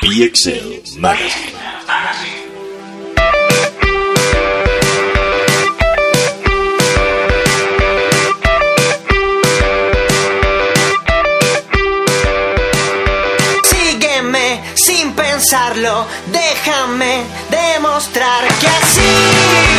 PXL Magazine. Sígueme sin pensarlo, déjame demostrar que así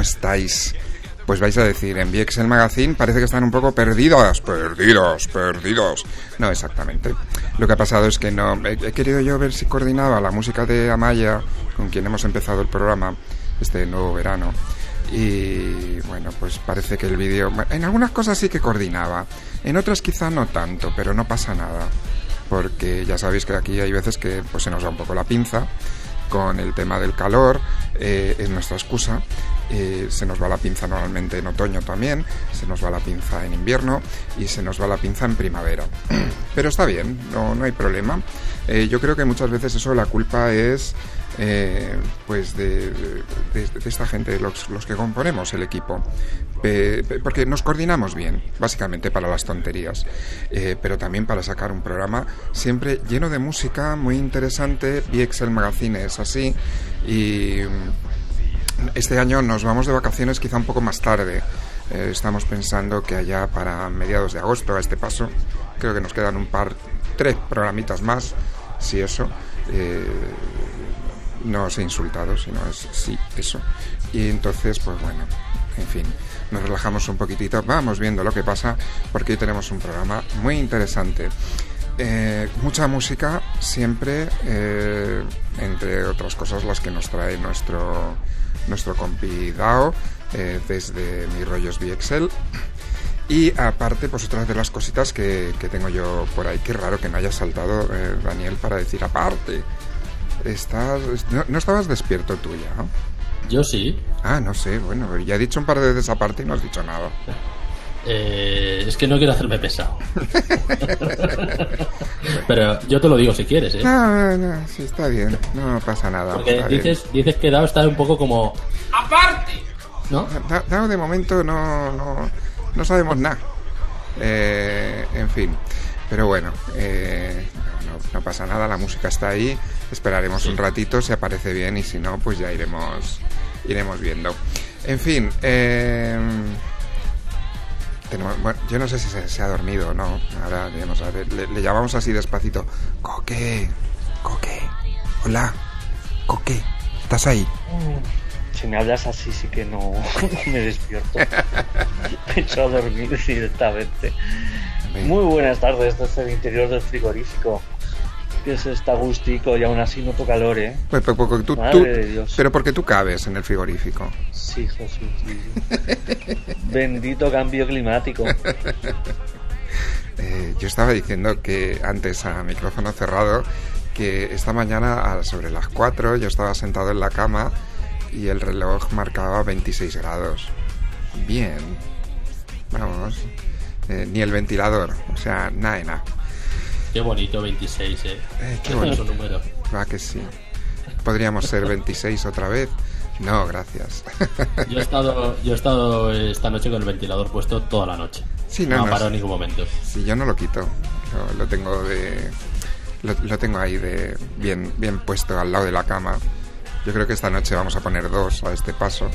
¿Cómo estáis? Pues vais a decir, en VXL Magazine parece que están un poco perdidos, perdidos, perdidos. No, exactamente. Lo que ha pasado es que no he, he querido yo ver si coordinaba la música de Amaya, con quien hemos empezado el programa este nuevo verano. Y bueno, pues parece que el vídeo, en algunas cosas sí que coordinaba, en otras quizá no tanto, pero no pasa nada, porque ya sabéis que aquí hay veces que pues se nos va un poco la pinza con el tema del calor, eh, es nuestra excusa. Se nos va la pinza normalmente en otoño también, se nos va la pinza en invierno y se nos va la pinza en primavera. Pero está bien, no, no hay problema. Eh, yo creo que muchas veces eso la culpa es eh, pues de, de- esta gente, los, los que componemos el equipo. Porque nos coordinamos bien, básicamente para las tonterías, eh, pero también para sacar un programa siempre lleno de música, muy interesante. VXL Magazine es así y este año nos vamos de vacaciones quizá un poco más tarde. Eh, estamos pensando que allá para mediados de agosto, a este paso, creo que nos quedan un par, tres programitas más, si eso. Eh, no he insultado, sino es sí, eso. Y entonces, pues bueno, en fin, nos relajamos un poquitito, vamos viendo lo que pasa, porque hoy tenemos un programa muy interesante. Eh, mucha música, siempre, eh, entre otras cosas, las que nos trae nuestro, nuestro compi Dao, eh, desde Mi Rollos VXL. Y aparte, pues otras de las cositas que, que tengo yo por ahí. Qué raro que no haya saltado eh, Daniel para decir aparte. Estás, no, no estabas despierto tú ya, ¿no? Yo sí. Ah, no sé, bueno, ya he dicho un par de veces aparte y no has dicho nada. Eh, es que no quiero hacerme pesado. Pero yo te lo digo si quieres, ¿eh? No, no, no, sí, está bien, no pasa nada. Porque bien. dices, dices que Dao está un poco como... ¡Aparte! ¿No? Da- Dao de momento no, no, no sabemos nada. Eh, en fin, pero bueno, eh, no, no- no pasa nada, la música está ahí. Esperaremos un ratito, si aparece bien y si no, pues ya iremos, iremos viendo. En fin, eh, tenemos- bueno, yo no sé si se, se ha dormido o no. Ahora iremos a ver. Le, le llamamos así despacito. Coque, Coque, hola, Coque, ¿estás ahí? Si me hablas así, sí que no me despierto. Me echo a dormir directamente. Muy buenas tardes desde el interior del frigorífico. Que es está gustico y aún así noto calor, ¿eh? Pues, pues, porque tú, Madre tú- de Dios. pero porque tú cabes en el frigorífico. Sí, Jesús. sí. Bendito cambio climático. Eh, yo estaba diciendo que antes a micrófono cerrado que esta mañana a- sobre las 4 yo estaba sentado en la cama y el reloj marcaba 26 grados. Bien. Vamos. Eh, ni el ventilador. O sea, nada de nada. Qué bonito 26, ¿eh? Eh, qué bonito. número. Va que sí. Podríamos ser 26 otra vez. No, gracias. Yo he estado, yo he estado esta noche con el ventilador puesto toda la noche. Sí, no, no, parado sí. en ningún momento. Si yo no lo quito, lo, lo tengo de lo, lo tengo ahí de bien bien puesto al lado de la cama. Yo creo que esta noche vamos a poner dos a este paso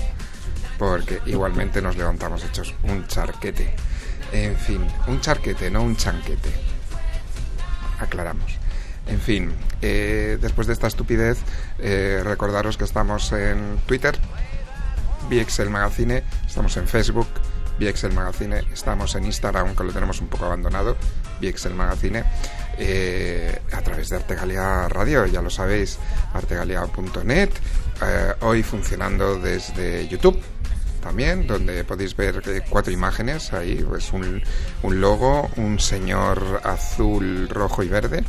porque igualmente nos levantamos hechos un charquete. En fin, un charquete, no un chanquete. Aclaramos. En fin, eh, después de esta estupidez, eh, recordaros que estamos en Twitter, VXL Magazine, estamos en Facebook, VXL Magazine, estamos en Instagram, que lo tenemos un poco abandonado, VXL Magazine, eh, a través de Artegalia Radio, ya lo sabéis, artegalia.net, eh, hoy funcionando desde YouTube también, donde podéis ver eh, cuatro imágenes, ahí pues un, un logo, un señor azul, rojo y verde,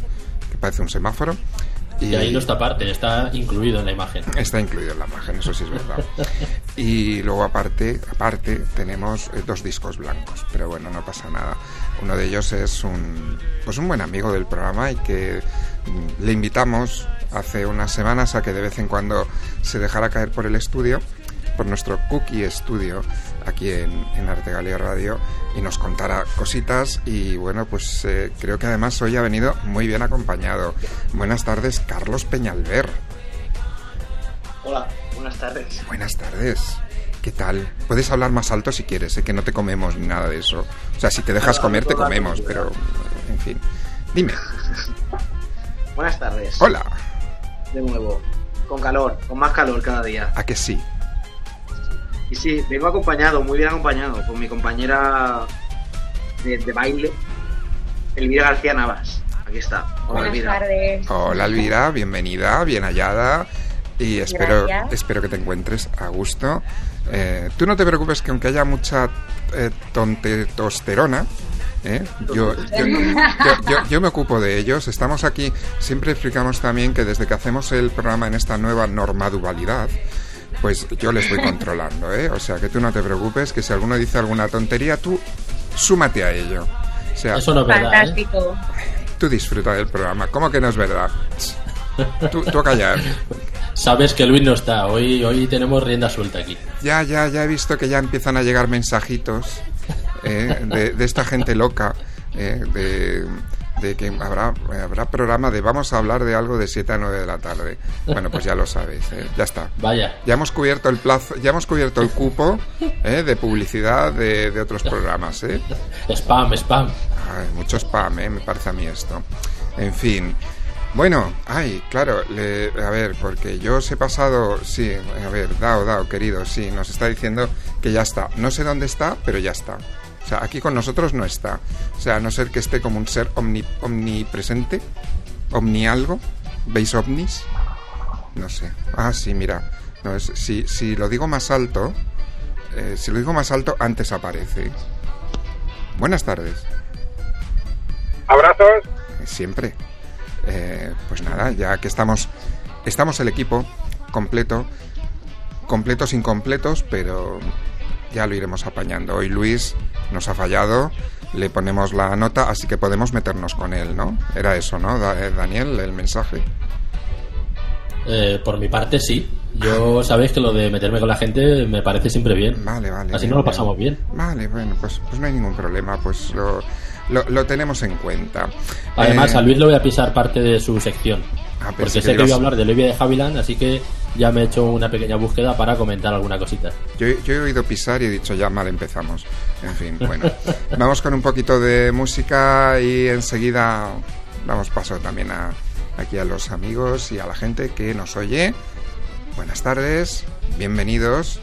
que parece un semáforo. Y ahí no está parte, está incluido en la imagen. Está incluido en la imagen, eso sí es verdad. Y luego aparte, aparte tenemos eh, dos discos blancos, pero bueno, no pasa nada. Uno de ellos es un pues un buen amigo del programa y que mm, le invitamos hace unas semanas a que de vez en cuando se dejara caer por el estudio, por nuestro Cookie Estudio aquí en, en Artegalia Radio y nos contara cositas y bueno, pues eh, creo que además hoy ha venido muy bien acompañado. Buenas tardes, Carlos Peñalver. Hola, buenas tardes. Buenas tardes. ¿Qué tal? Puedes hablar más alto si quieres, sé que no te comemos ni nada de eso. O sea, si te dejas comer, te comemos, pero en fin. Dime. Buenas tardes. Hola. De nuevo. Con calor, con más calor cada día. ¿A que sí? Y sí, vengo acompañado, muy bien acompañado, con mi compañera de, de baile, Elvira García Navas. Aquí está. Hola, Buenas Elvira. tardes. Hola Elvira, bienvenida, bien hallada. Y espero, Gracias. espero que te encuentres a gusto. Eh, tú no te preocupes que aunque haya mucha eh, tontetosterona, ¿eh? yo, yo, yo- yo- yo me ocupo de ellos. Estamos aquí, siempre explicamos también que desde que hacemos el programa en esta nueva normadualidad, pues yo les voy controlando, ¿eh? O sea, que tú no te preocupes, que si alguno dice alguna tontería, tú súmate a ello. O sea, Eso no es verdad, ¿eh? Tú disfruta del programa. ¿Cómo que no es verdad? Tú, tú a callar. Sabes que Luis no está. Hoy, hoy tenemos rienda suelta aquí. Ya, ya, ya he visto que ya empiezan a llegar mensajitos eh, de, de esta gente loca, eh, de, de que habrá, habrá programa de vamos a hablar de algo de 7 a 9 de la tarde. Bueno, pues ya lo sabéis, eh, ya está. Vaya. Ya hemos cubierto el plazo, ya hemos cubierto el cupo eh, de publicidad de, de otros programas, ¿eh? Spam, spam. Ay, mucho spam, ¿eh? me parece a mí esto. En fin. Bueno, ay, claro, le- a ver, porque yo os he pasado, sí, a ver, Dao, Dao, querido, sí, nos está diciendo que ya está. No sé dónde está, pero ya está. O sea, aquí con nosotros no está. O sea, a no ser que esté como un ser omni, omnipresente, omni algo, ¿veis ovnis? No sé. Ah, sí, mira. No, es, si, si lo digo más alto, eh, si lo digo más alto, antes aparece. Buenas tardes. Abrazos. Siempre. Eh, pues nada, ya que estamos, estamos el equipo completo, completos incompletos, pero ya lo iremos apañando. Hoy Luis nos ha fallado, le ponemos la nota, así que podemos meternos con él, ¿no? Era eso, ¿no, Da- eh, Daniel, el mensaje? Eh, por mi parte, sí. Yo sabéis que lo de meterme con la gente me parece siempre bien. Vale, vale. Así bien, no lo bien. pasamos bien. Vale, bueno, pues, pues no hay ningún problema, pues lo, lo, lo tenemos en cuenta. Además, Eh, a Luis le voy a pisar parte de su sección. Ah, porque sé que ibas- a hablar de Olivia de Havilland, así que ya me he hecho una pequeña búsqueda para comentar alguna cosita. Yo, yo he oído pisar y he dicho ya mal empezamos. En fin, bueno. Vamos con un poquito de música y enseguida damos paso también a, aquí a los amigos y a la gente que nos oye. Buenas tardes, bienvenidos.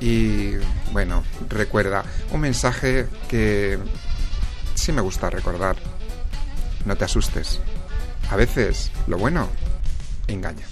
Y bueno, recuerda un mensaje que sí me gusta recordar. No te asustes. A veces lo bueno engaña.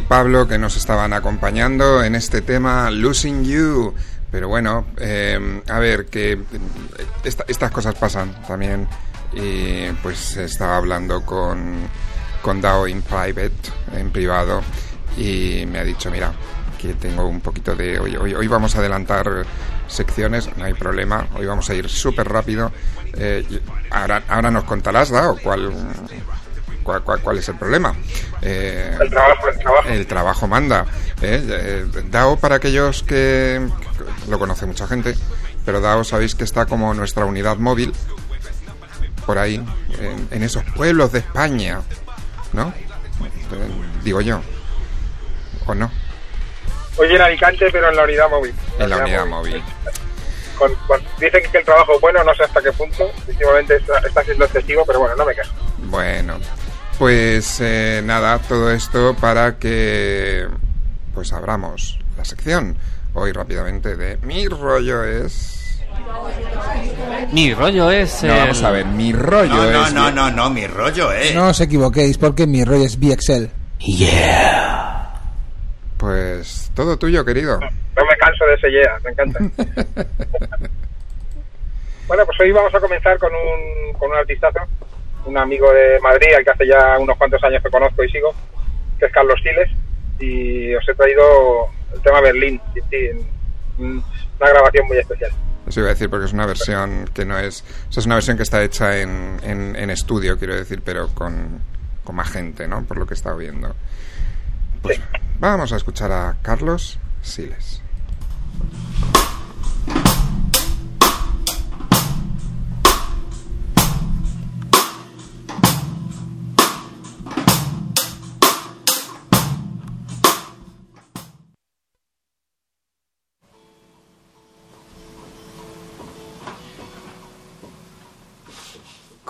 Pablo que nos estaban acompañando en este tema Losing You. Pero bueno, eh, a ver, que esta- estas cosas pasan también. Y pues estaba hablando con, con Dao in private, en privado, y me ha dicho, mira, que tengo un poquito de... Hoy, hoy, vamos a adelantar secciones, no hay problema, hoy vamos a ir súper rápido. Eh, ahora, ahora nos contarás, Dao, cuál, cuál, cuál, cuál es el problema. Eh, El trabajo, el trabajo. el trabajo manda. ¿eh? Eh, DAO, para aquellos que lo conoce mucha gente, pero DAO sabéis que está como nuestra unidad móvil por ahí, en, en esos pueblos de España, ¿no? Eh, Digo yo. ¿O no? Hoy en Alicante, pero en la unidad móvil. En la unidad móvil. Con- con- dicen que el trabajo es bueno, no sé hasta qué punto. Últimamente está, está siendo excesivo, pero bueno, no me quejo. Bueno, pues eh, nada, todo esto para que pues abramos la sección hoy rápidamente de mi rollo es Mi rollo es. No, vamos a ver, mi rollo No, no, es no, no, no, mi rollo, eh. No os equivoquéis, porque mi rollo es VXL. pues todo tuyo, querido. No me canso de ese yeah, me encanta. bueno, pues hoy vamos a comenzar con un, con un artistazo, un amigo de Madrid, al que hace ya unos cuantos años que conozco y sigo, que es Carlos Siles, y os he traído el tema Berlín, una grabación muy especial. Eso iba a decir porque es una versión que no es... O sea, es una versión que está hecha en, en, en estudio, quiero decir, pero con, con más gente, ¿no? Por lo que he estado viendo. Pues vamos a escuchar a Carlos Siles.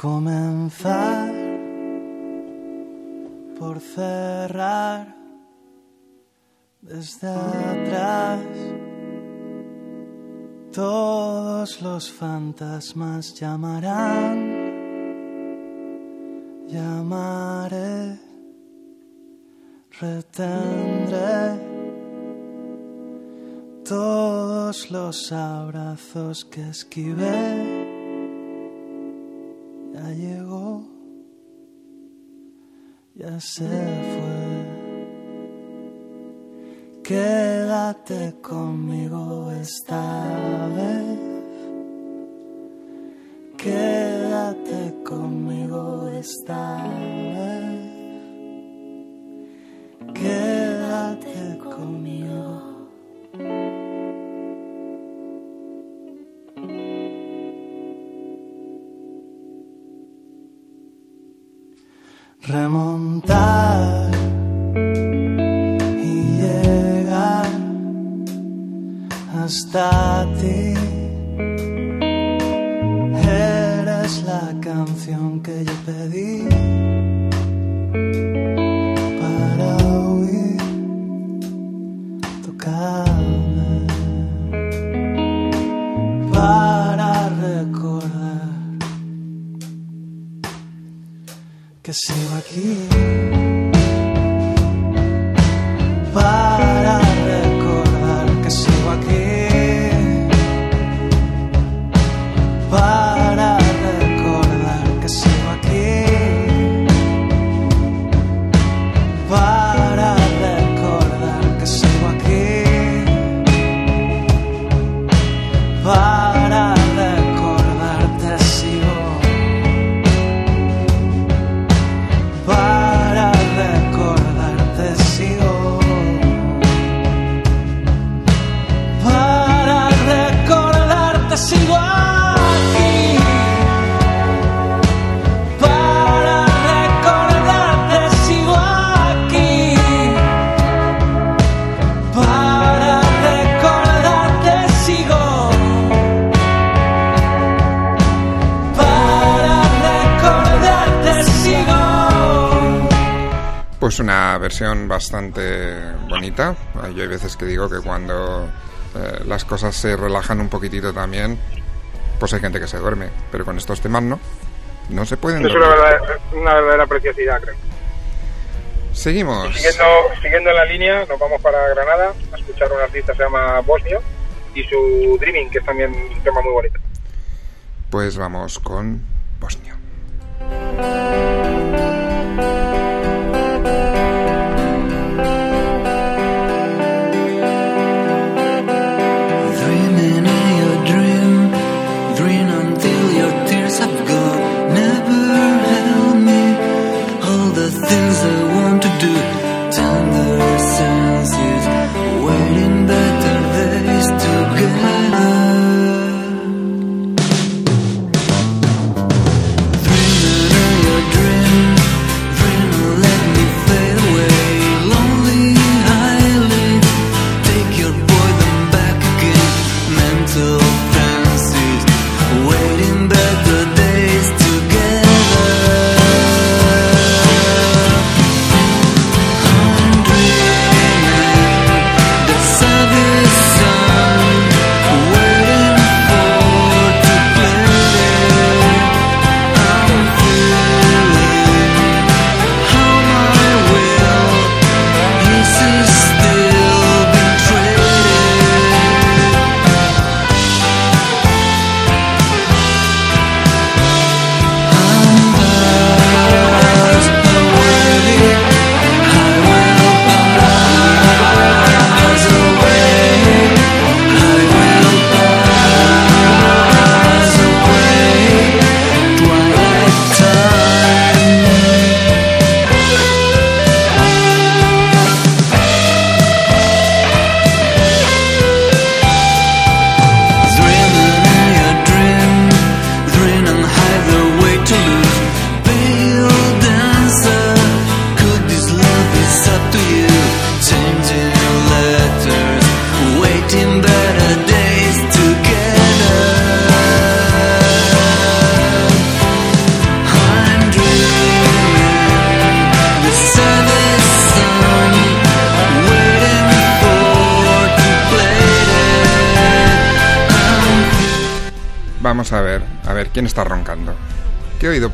Comenzar por cerrar desde atrás. Todos los fantasmas llamarán, llamaré, retendré todos los abrazos que esquivé ya llegó, ya se fue. Quédate conmigo esta vez. Quédate conmigo esta vez. Bastante bonita. Yo hay veces que digo que cuando eh, las cosas se relajan un poquitito también, pues hay gente que se duerme. Pero con estos temas no. No se pueden Es una verdadera, una verdadera preciosidad, creo. Seguimos. Siguiendo, siguiendo en la línea, nos vamos para Granada a escuchar a un artista que se llama Bosnio y su Dreaming, que es también un tema muy bonito. Pues vamos con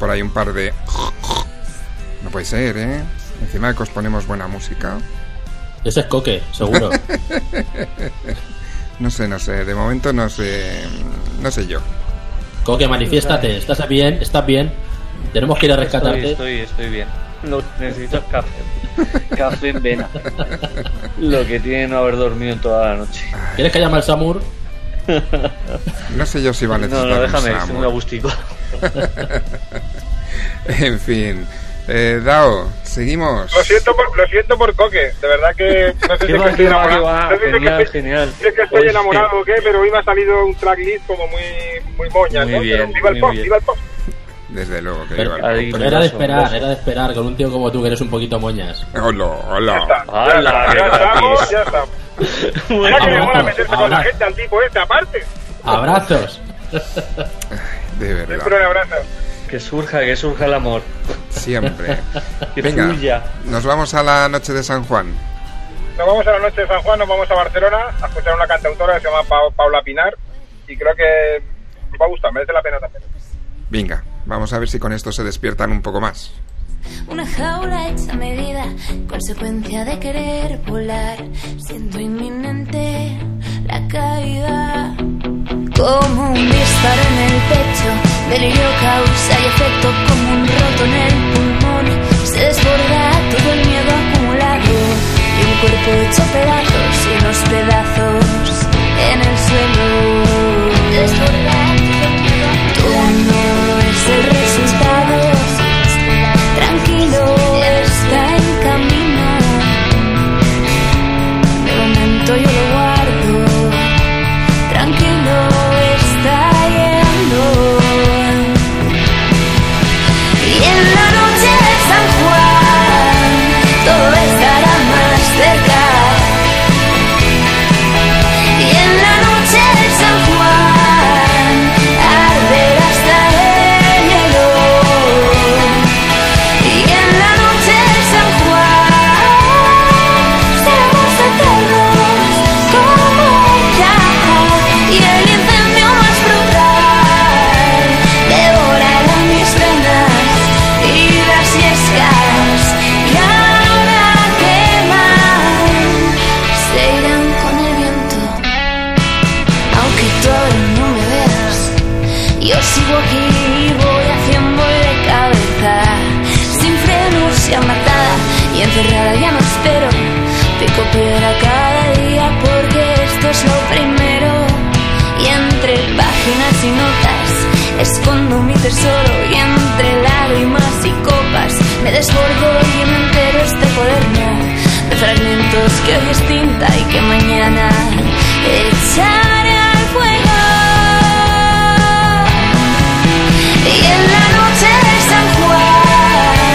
por ahí un par de... No puede ser, ¿eh? Encima de que os ponemos buena música. Ese es Coque, seguro. No sé, no sé, de momento no sé... No sé yo. Coque, manifiéstate. ¿Estás bien? ¿Estás bien? Tenemos que ir a rescatarte. Estoy, estoy, estoy bien. No, necesito café. Café en vena. Lo que tiene no haber dormido en toda la noche. ¿Quieres que llame al Samur? No sé yo si va a No, necesitar no, un déjame, estoy muy agustico. en fin. Eh, Dao, seguimos. Lo siento por, lo siento por Coque, de verdad que no sé si Qué es que estoy enamorado. va. No sé Genial, estoy- genial. si es que estoy enamorado o qué, pero hoy me ha salido un tracklist como muy, muy moña, Muy ¿no? bien, Pero viva el pop, viva el pop. Desde luego que Pero, iba al- pero era de esperar, era de esperar con un tío como tú que eres un poquito moñas. Hola, hola. ¡Hala, Ya estamos, ya estamos. Bueno, Mira que le mola meterse con la gente al tipo este, aparte. ¡Abrazos! De verdad. Siempre un abrazo. Que surja, que surja el amor. Siempre. Que Venga, fluya. nos vamos a la noche de San Juan. Nos vamos a la noche de San Juan, nos vamos a Barcelona a escuchar a una cantautora que se llama Pa- Paula Pinar y creo que va a gustar, merece la pena también. Venga, vamos a ver si con esto se despiertan un poco más. Una jaula hecha a medida, consecuencia de querer volar. Siento inminente la caída. Como un disparo en el pecho, delirio causa y efecto como un roto en el pulmón. Se desborda todo el miedo acumulado y un cuerpo hecho pedazos y unos pedazos en el suelo. Desborda todo el miedo Todo no es el resultado. Tranquilo, desbordo y me entero este cuaderno de fragmentos que hoy es tinta y que mañana echaré al fuego. Y en la noche de San Juan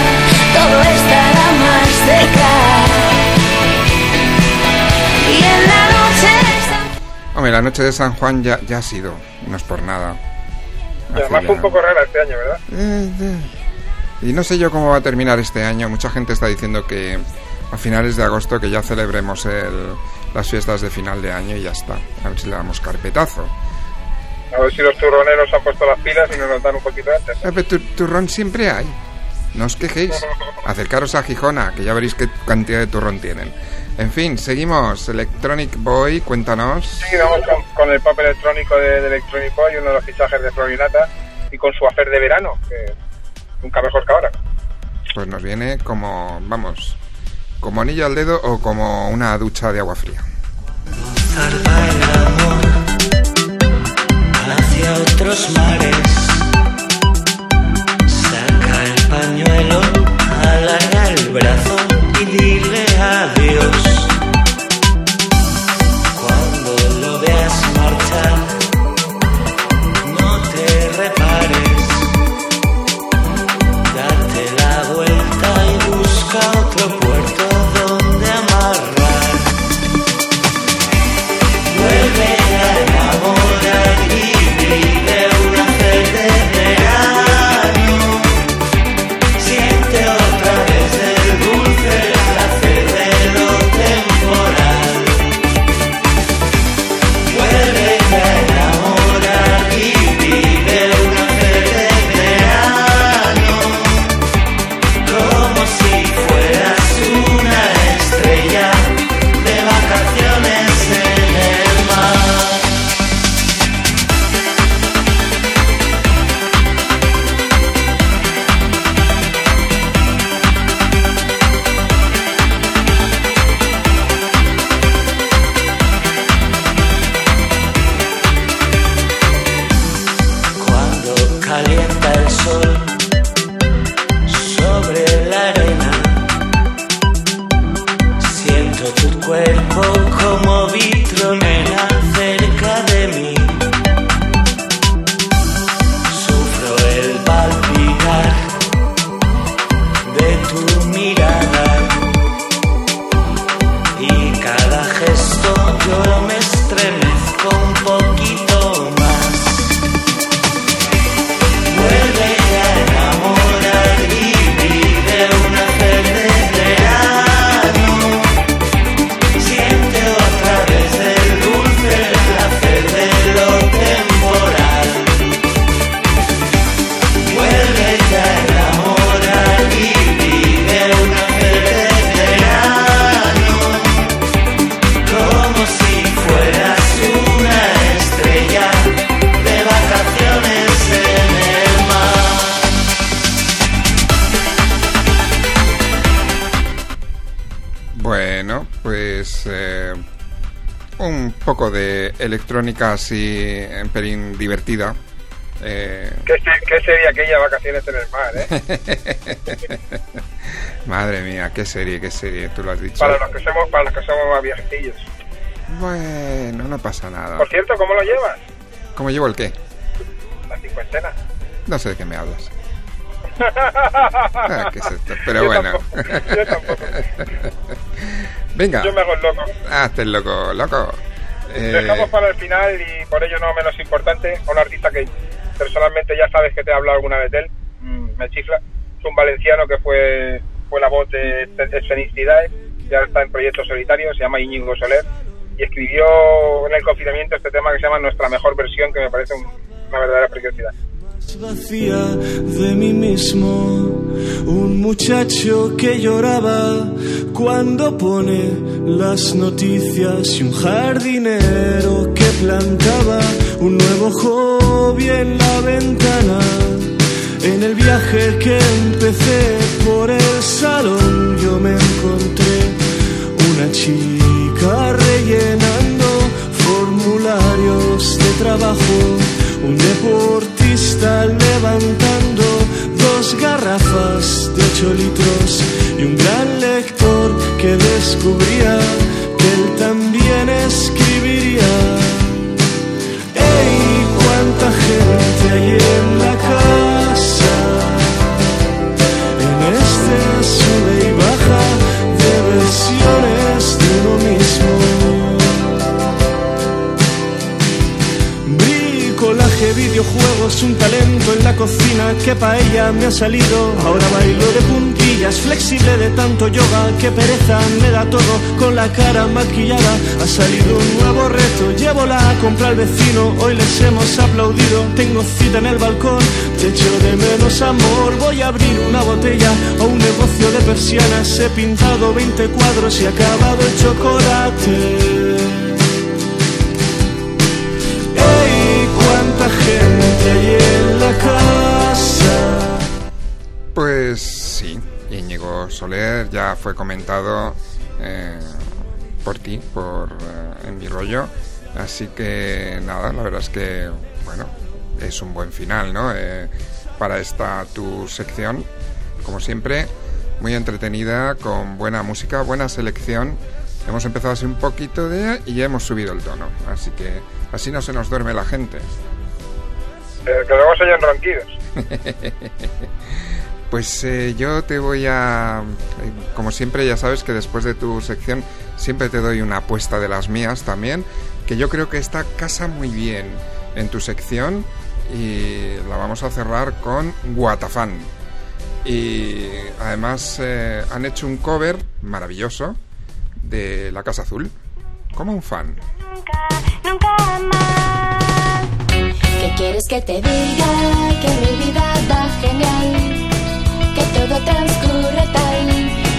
todo estará más cerca. Y en la noche de San Hombre, la noche de San Juan ya, ya ha sido, no es por nada. Y además fue un poco rara este año, ¿verdad? Eh, eh. Y no sé yo cómo va a terminar este año. Mucha gente está diciendo que a finales de agosto que ya celebremos el- las fiestas de final de año y ya está. A ver si le damos carpetazo. A ver si los turroneros han puesto las pilas y nos dan un poquito antes. Eh, pero tu- turrón siempre hay. No os quejéis. Acercaros a Gijona, que ya veréis qué cantidad de turrón tienen. En fin, seguimos. Electronic Boy, cuéntanos. Sí, vamos con, con el pop electrónico de, de Electronic Boy, uno de los fichajes de Florinata, y con su hacer de verano, que nunca mejor que ahora. Pues nos viene como, vamos, como anillo al dedo o como una ducha de agua fría. Zarpa el amor hacia otros mares. Saca el pañuelo, alarga el brazo y dile adiós. Un poco de electrónica así en pelín divertida. Eh, ¿Qué, se- qué sería aquella vacaciones en el mar, eh? madre mía, qué serie, qué serie, tú lo has dicho. Para los que somos, para los que somos más. Bueno, no pasa nada. Por cierto, ¿cómo lo llevas? ¿Cómo llevo el qué? La cincuentena. No sé de qué me hablas. Ah, ¿qué es esto? Pero Yo bueno. tampoco, yo tampoco. Venga, Yo me hago el loco. hazte el loco, loco. Eh, Dejamos para el final y por ello no menos importante a un artista que personalmente ya sabes que te he hablado alguna vez de él, mm, me chifla. Es un valenciano que fue fue la voz de Escenicidades y ahora está en proyectos solitarios, se llama Íñigo Soler y escribió en el confinamiento este tema que se llama Nuestra mejor versión, que me parece un- una verdadera preciosidad. Vacía de mí mismo, un muchacho que lloraba cuando pone las noticias y un jardinero que plantaba un nuevo hobby en la ventana. En el viaje que empecé por el salón yo me encontré una chica rellenando formularios de trabajo, un deportista levantando dos garrafas de 8 litros y un gran lector que descubría que él también escribiría. ¡Ey! ¡Cuánta gente hay en la videojuegos, un talento en la cocina que pa' ella me ha salido. Ahora bailo de puntillas, flexible de tanto yoga, que pereza me da todo con la cara maquillada. Ha salido un nuevo reto, llévola a comprar al vecino, hoy les hemos aplaudido. Tengo cita en el balcón, te echo de menos amor. Voy a abrir una botella o un negocio de persianas. He pintado 20 cuadros y acabado el chocolate. Pues sí, Íñigo Soler ya fue comentado eh, por ti, por eh, en mi rollo. Así que nada, la verdad es que, bueno, es un buen final, ¿no? Eh, para esta tu sección, como siempre, muy entretenida, con buena música, buena selección. Hemos empezado así un poquito de y ya hemos subido el tono. Así que así no se nos duerme la gente. Eh, que luego se oyen ronquidos. Pues eh, yo te voy a... eh, Como siempre, ya sabes que después de tu sección siempre te doy una apuesta de las mías también, que yo creo que está casa muy bien en tu sección y la vamos a cerrar con Guatafán. Y además eh, han hecho un cover maravilloso de La Casa Azul, como un fan. ¿Qué quieres que te diga? Que mi vida va genial, que todo transcurre tal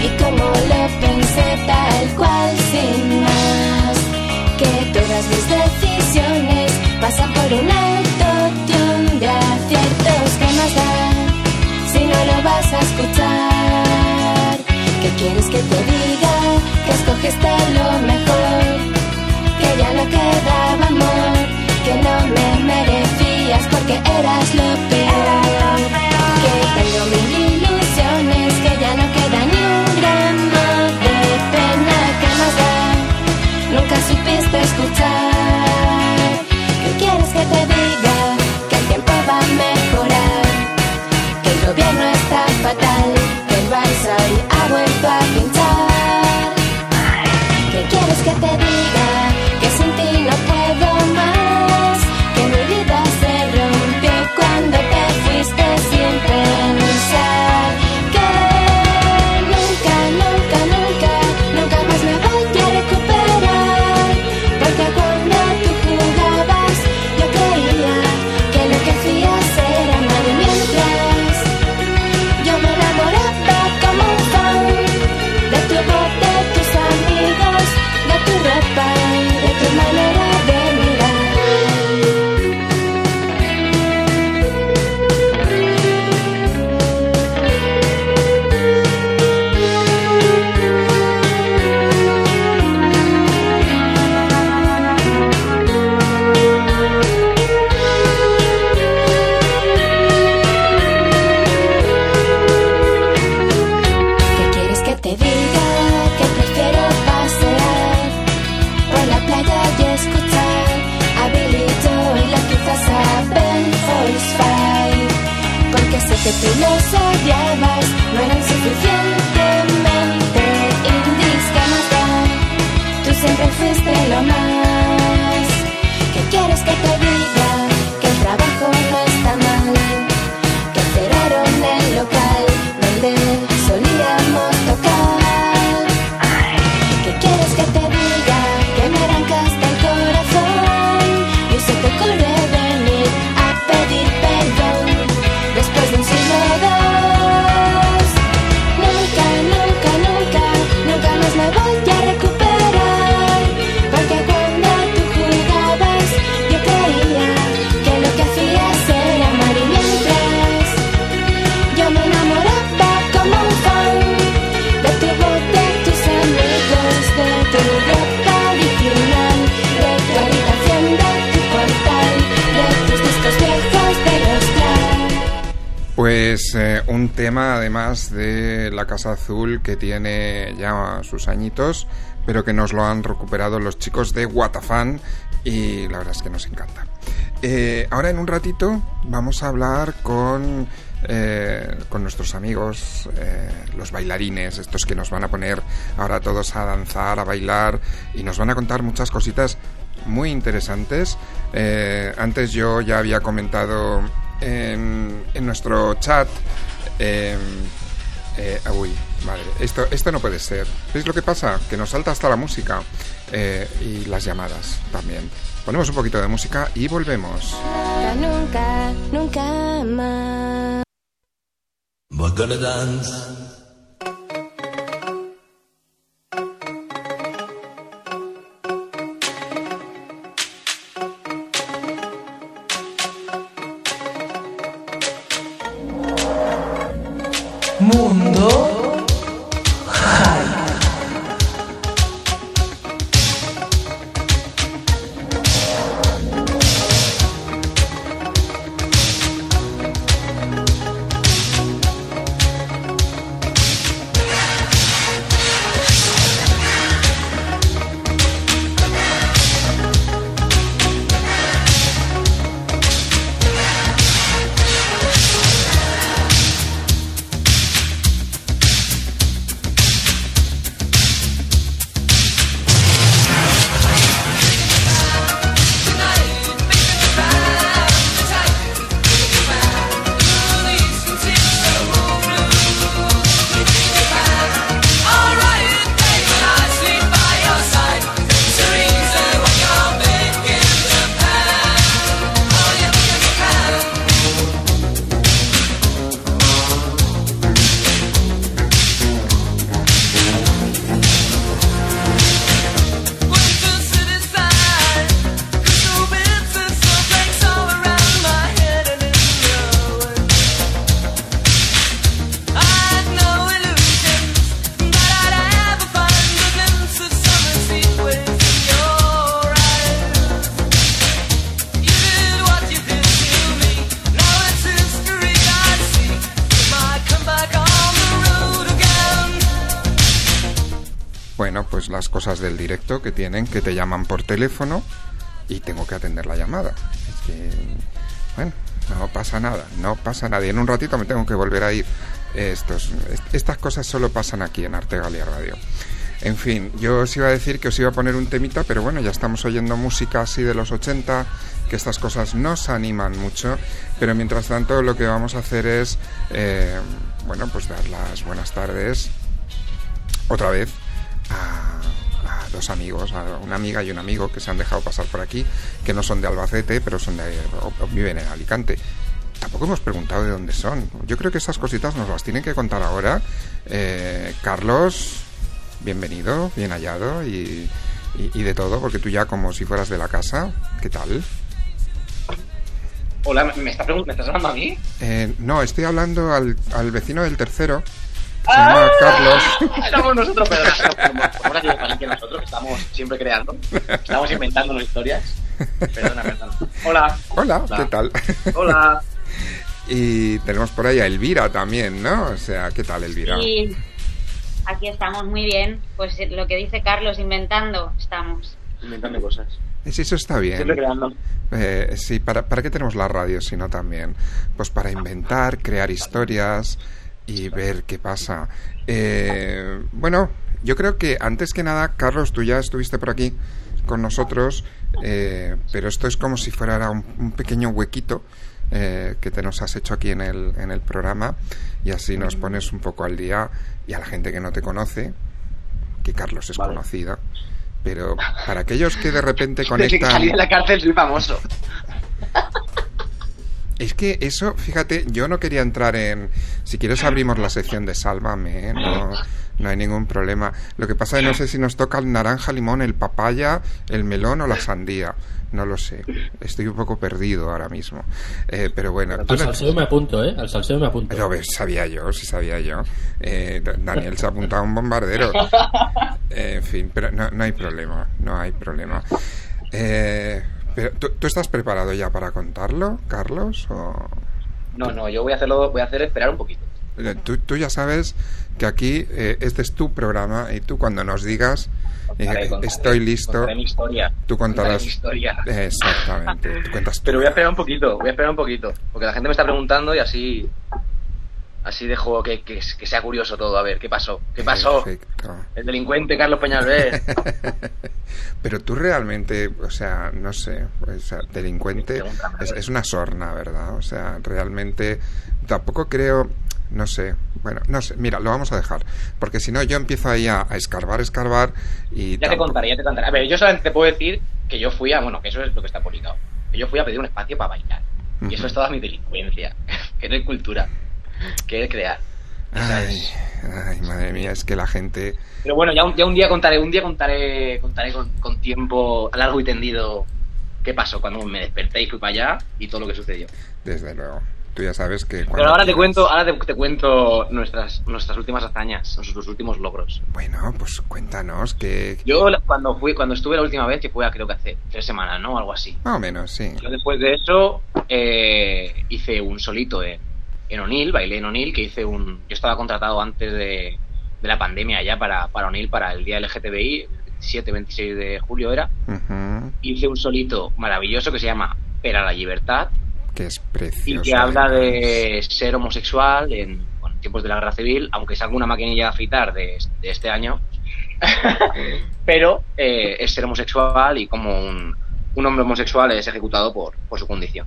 y como lo pensé tal cual sin más, que todas mis decisiones pasan por un alto de aciertos que más da si no lo vas a escuchar. ¿Qué quieres que te diga? Que escogiste lo mejor que ya no además de la Casa Azul que tiene ya sus añitos, pero que nos lo han recuperado los chicos de Watafan y la verdad es que nos encanta. Eh, ahora en un ratito vamos a hablar con, eh, con nuestros amigos, eh, los bailarines, estos que nos van a poner ahora todos a danzar, a bailar y nos van a contar muchas cositas muy interesantes. Antes yo ya había comentado en, en nuestro chat. Eh, eh, uy, madre, esto, esto no puede ser. ¿Veis lo que pasa? Que nos salta hasta la música eh, y las llamadas también. Ponemos un poquito de música y volvemos. Nunca, nunca más. Que tienen, que te llaman por teléfono y tengo que atender la llamada. Es que, bueno, no pasa nada, no pasa nada. Y en un ratito me tengo que volver a ir. Estos, est- estas cosas solo pasan aquí en Arte Galia Radio. En fin, yo os iba a decir que os iba a poner un temita, pero bueno, ya estamos oyendo música así de los 80, que estas cosas nos animan mucho, pero mientras tanto lo que vamos a hacer es, eh, bueno, pues dar las buenas tardes otra vez dos amigos, a una amiga y un amigo que se han dejado pasar por aquí, que no son de Albacete, pero son de o- o viven en Alicante. Tampoco hemos preguntado de dónde son. Yo creo que esas cositas nos las tienen que contar ahora. Eh, Carlos, bienvenido, bien hallado y, y- y de todo, porque tú ya como si fueras de la casa. ¿Qué tal? Hola, ¿me, está ¿me estás hablando a mí? Eh, no, estoy hablando al, al vecino del tercero. Llama Carlos. Estamos nosotros, pero nosotros que estamos siempre creando, estamos inventando historias. Perdona, perdona. Hola. Hola, ¿qué tal? Hola. Y tenemos por ahí a Elvira también, ¿no? O sea, ¿qué tal, Elvira? Y aquí estamos muy bien. Pues lo que dice Carlos, inventando, estamos. Inventando cosas. Sí, eso está bien. Siempre creando. Eh, sí, ¿para, ¿para qué tenemos la radio si no también? Pues para inventar, crear historias y ver qué pasa. Eh, bueno, yo creo que antes que nada, Carlos, tú ya estuviste por aquí con nosotros, eh, pero esto es como si fuera un, un pequeño huequito eh, que te nos has hecho aquí en el, en el programa y así nos pones un poco al día y a la gente que no te conoce, que Carlos es conocida, pero para aquellos que de repente Desde que conectan... salí de la cárcel soy famoso. Es que eso, fíjate, yo no quería entrar en... Si quieres abrimos la sección de Sálvame, ¿eh? no, no hay ningún problema. Lo que pasa es que no sé si nos toca el naranja, limón, el papaya, el melón o la sandía. No lo sé. Estoy un poco perdido ahora mismo. Eh, pero bueno... Al no- salseo me apunto, ¿eh? Al salseo me apunto. Pero ves, sabía yo, sí sabía yo. Eh, Da- Daniel se ha apuntado a un bombardero. Eh, en fin, pero no, no hay problema, no hay problema. Eh, pero, ¿tú, tú estás preparado ya para contarlo, Carlos? O... No, no, yo voy a hacerlo, voy a hacer esperar un poquito. Eh, Tú, tú ya sabes que aquí eh, este es tu programa y tú cuando nos digas eh, Contaré, estoy listo, contaré mi historia. tú contarás. mi historia. Exactamente. Tú cuentas Pero voy a esperar un poquito, voy a esperar un poquito. Porque la gente me está preguntando y así. Así dejo que, que, que sea curioso todo. A ver, ¿qué pasó? ¿Qué pasó? Perfecto. El delincuente Carlos Peñalver. Pero tú realmente, o sea, no sé, o sea, delincuente es, es una sorna, ¿verdad? O sea, realmente tampoco creo, no sé, bueno, no sé, mira, lo vamos a dejar, porque si no yo empiezo ahí a, a escarbar, escarbar y Ya te contaré, ya te contaré. A ver, yo solamente te puedo decir que yo fui a, bueno, que eso es lo que está publicado. Que yo fui a pedir un espacio para bailar. Y eso es toda mi delincuencia. que no es cultura. Que es crear. Ay, ay, madre mía, es que la gente... Pero bueno, ya un, ya un día contaré, un día contaré, contaré con, con tiempo largo y tendido qué pasó cuando me desperté y fui para allá y todo lo que sucedió. Desde luego. Tú ya sabes que cuando Pero ahora te cuento, ahora te, te cuento nuestras, nuestras últimas hazañas, nuestros últimos logros. Bueno, pues cuéntanos que... Yo cuando fui, cuando estuve la última vez, que fue creo que hace tres semanas, ¿no? Algo así. Más o menos, sí. Yo después de eso eh, hice un solito en, en O'Neill, bailé en O'Neill, que hice un... Yo estaba contratado antes de, de la pandemia ya para, para O'Neill, para el día LGTBI, el 27-26 de julio era. Hice un solito maravilloso que se llama Pera la Libertad que es y precioso. que habla de ser homosexual en bueno, tiempos de la guerra civil, aunque es alguna maquinilla de afeitar de, de este año, pero eh, es ser homosexual y como un, un hombre homosexual es ejecutado por, por su condición.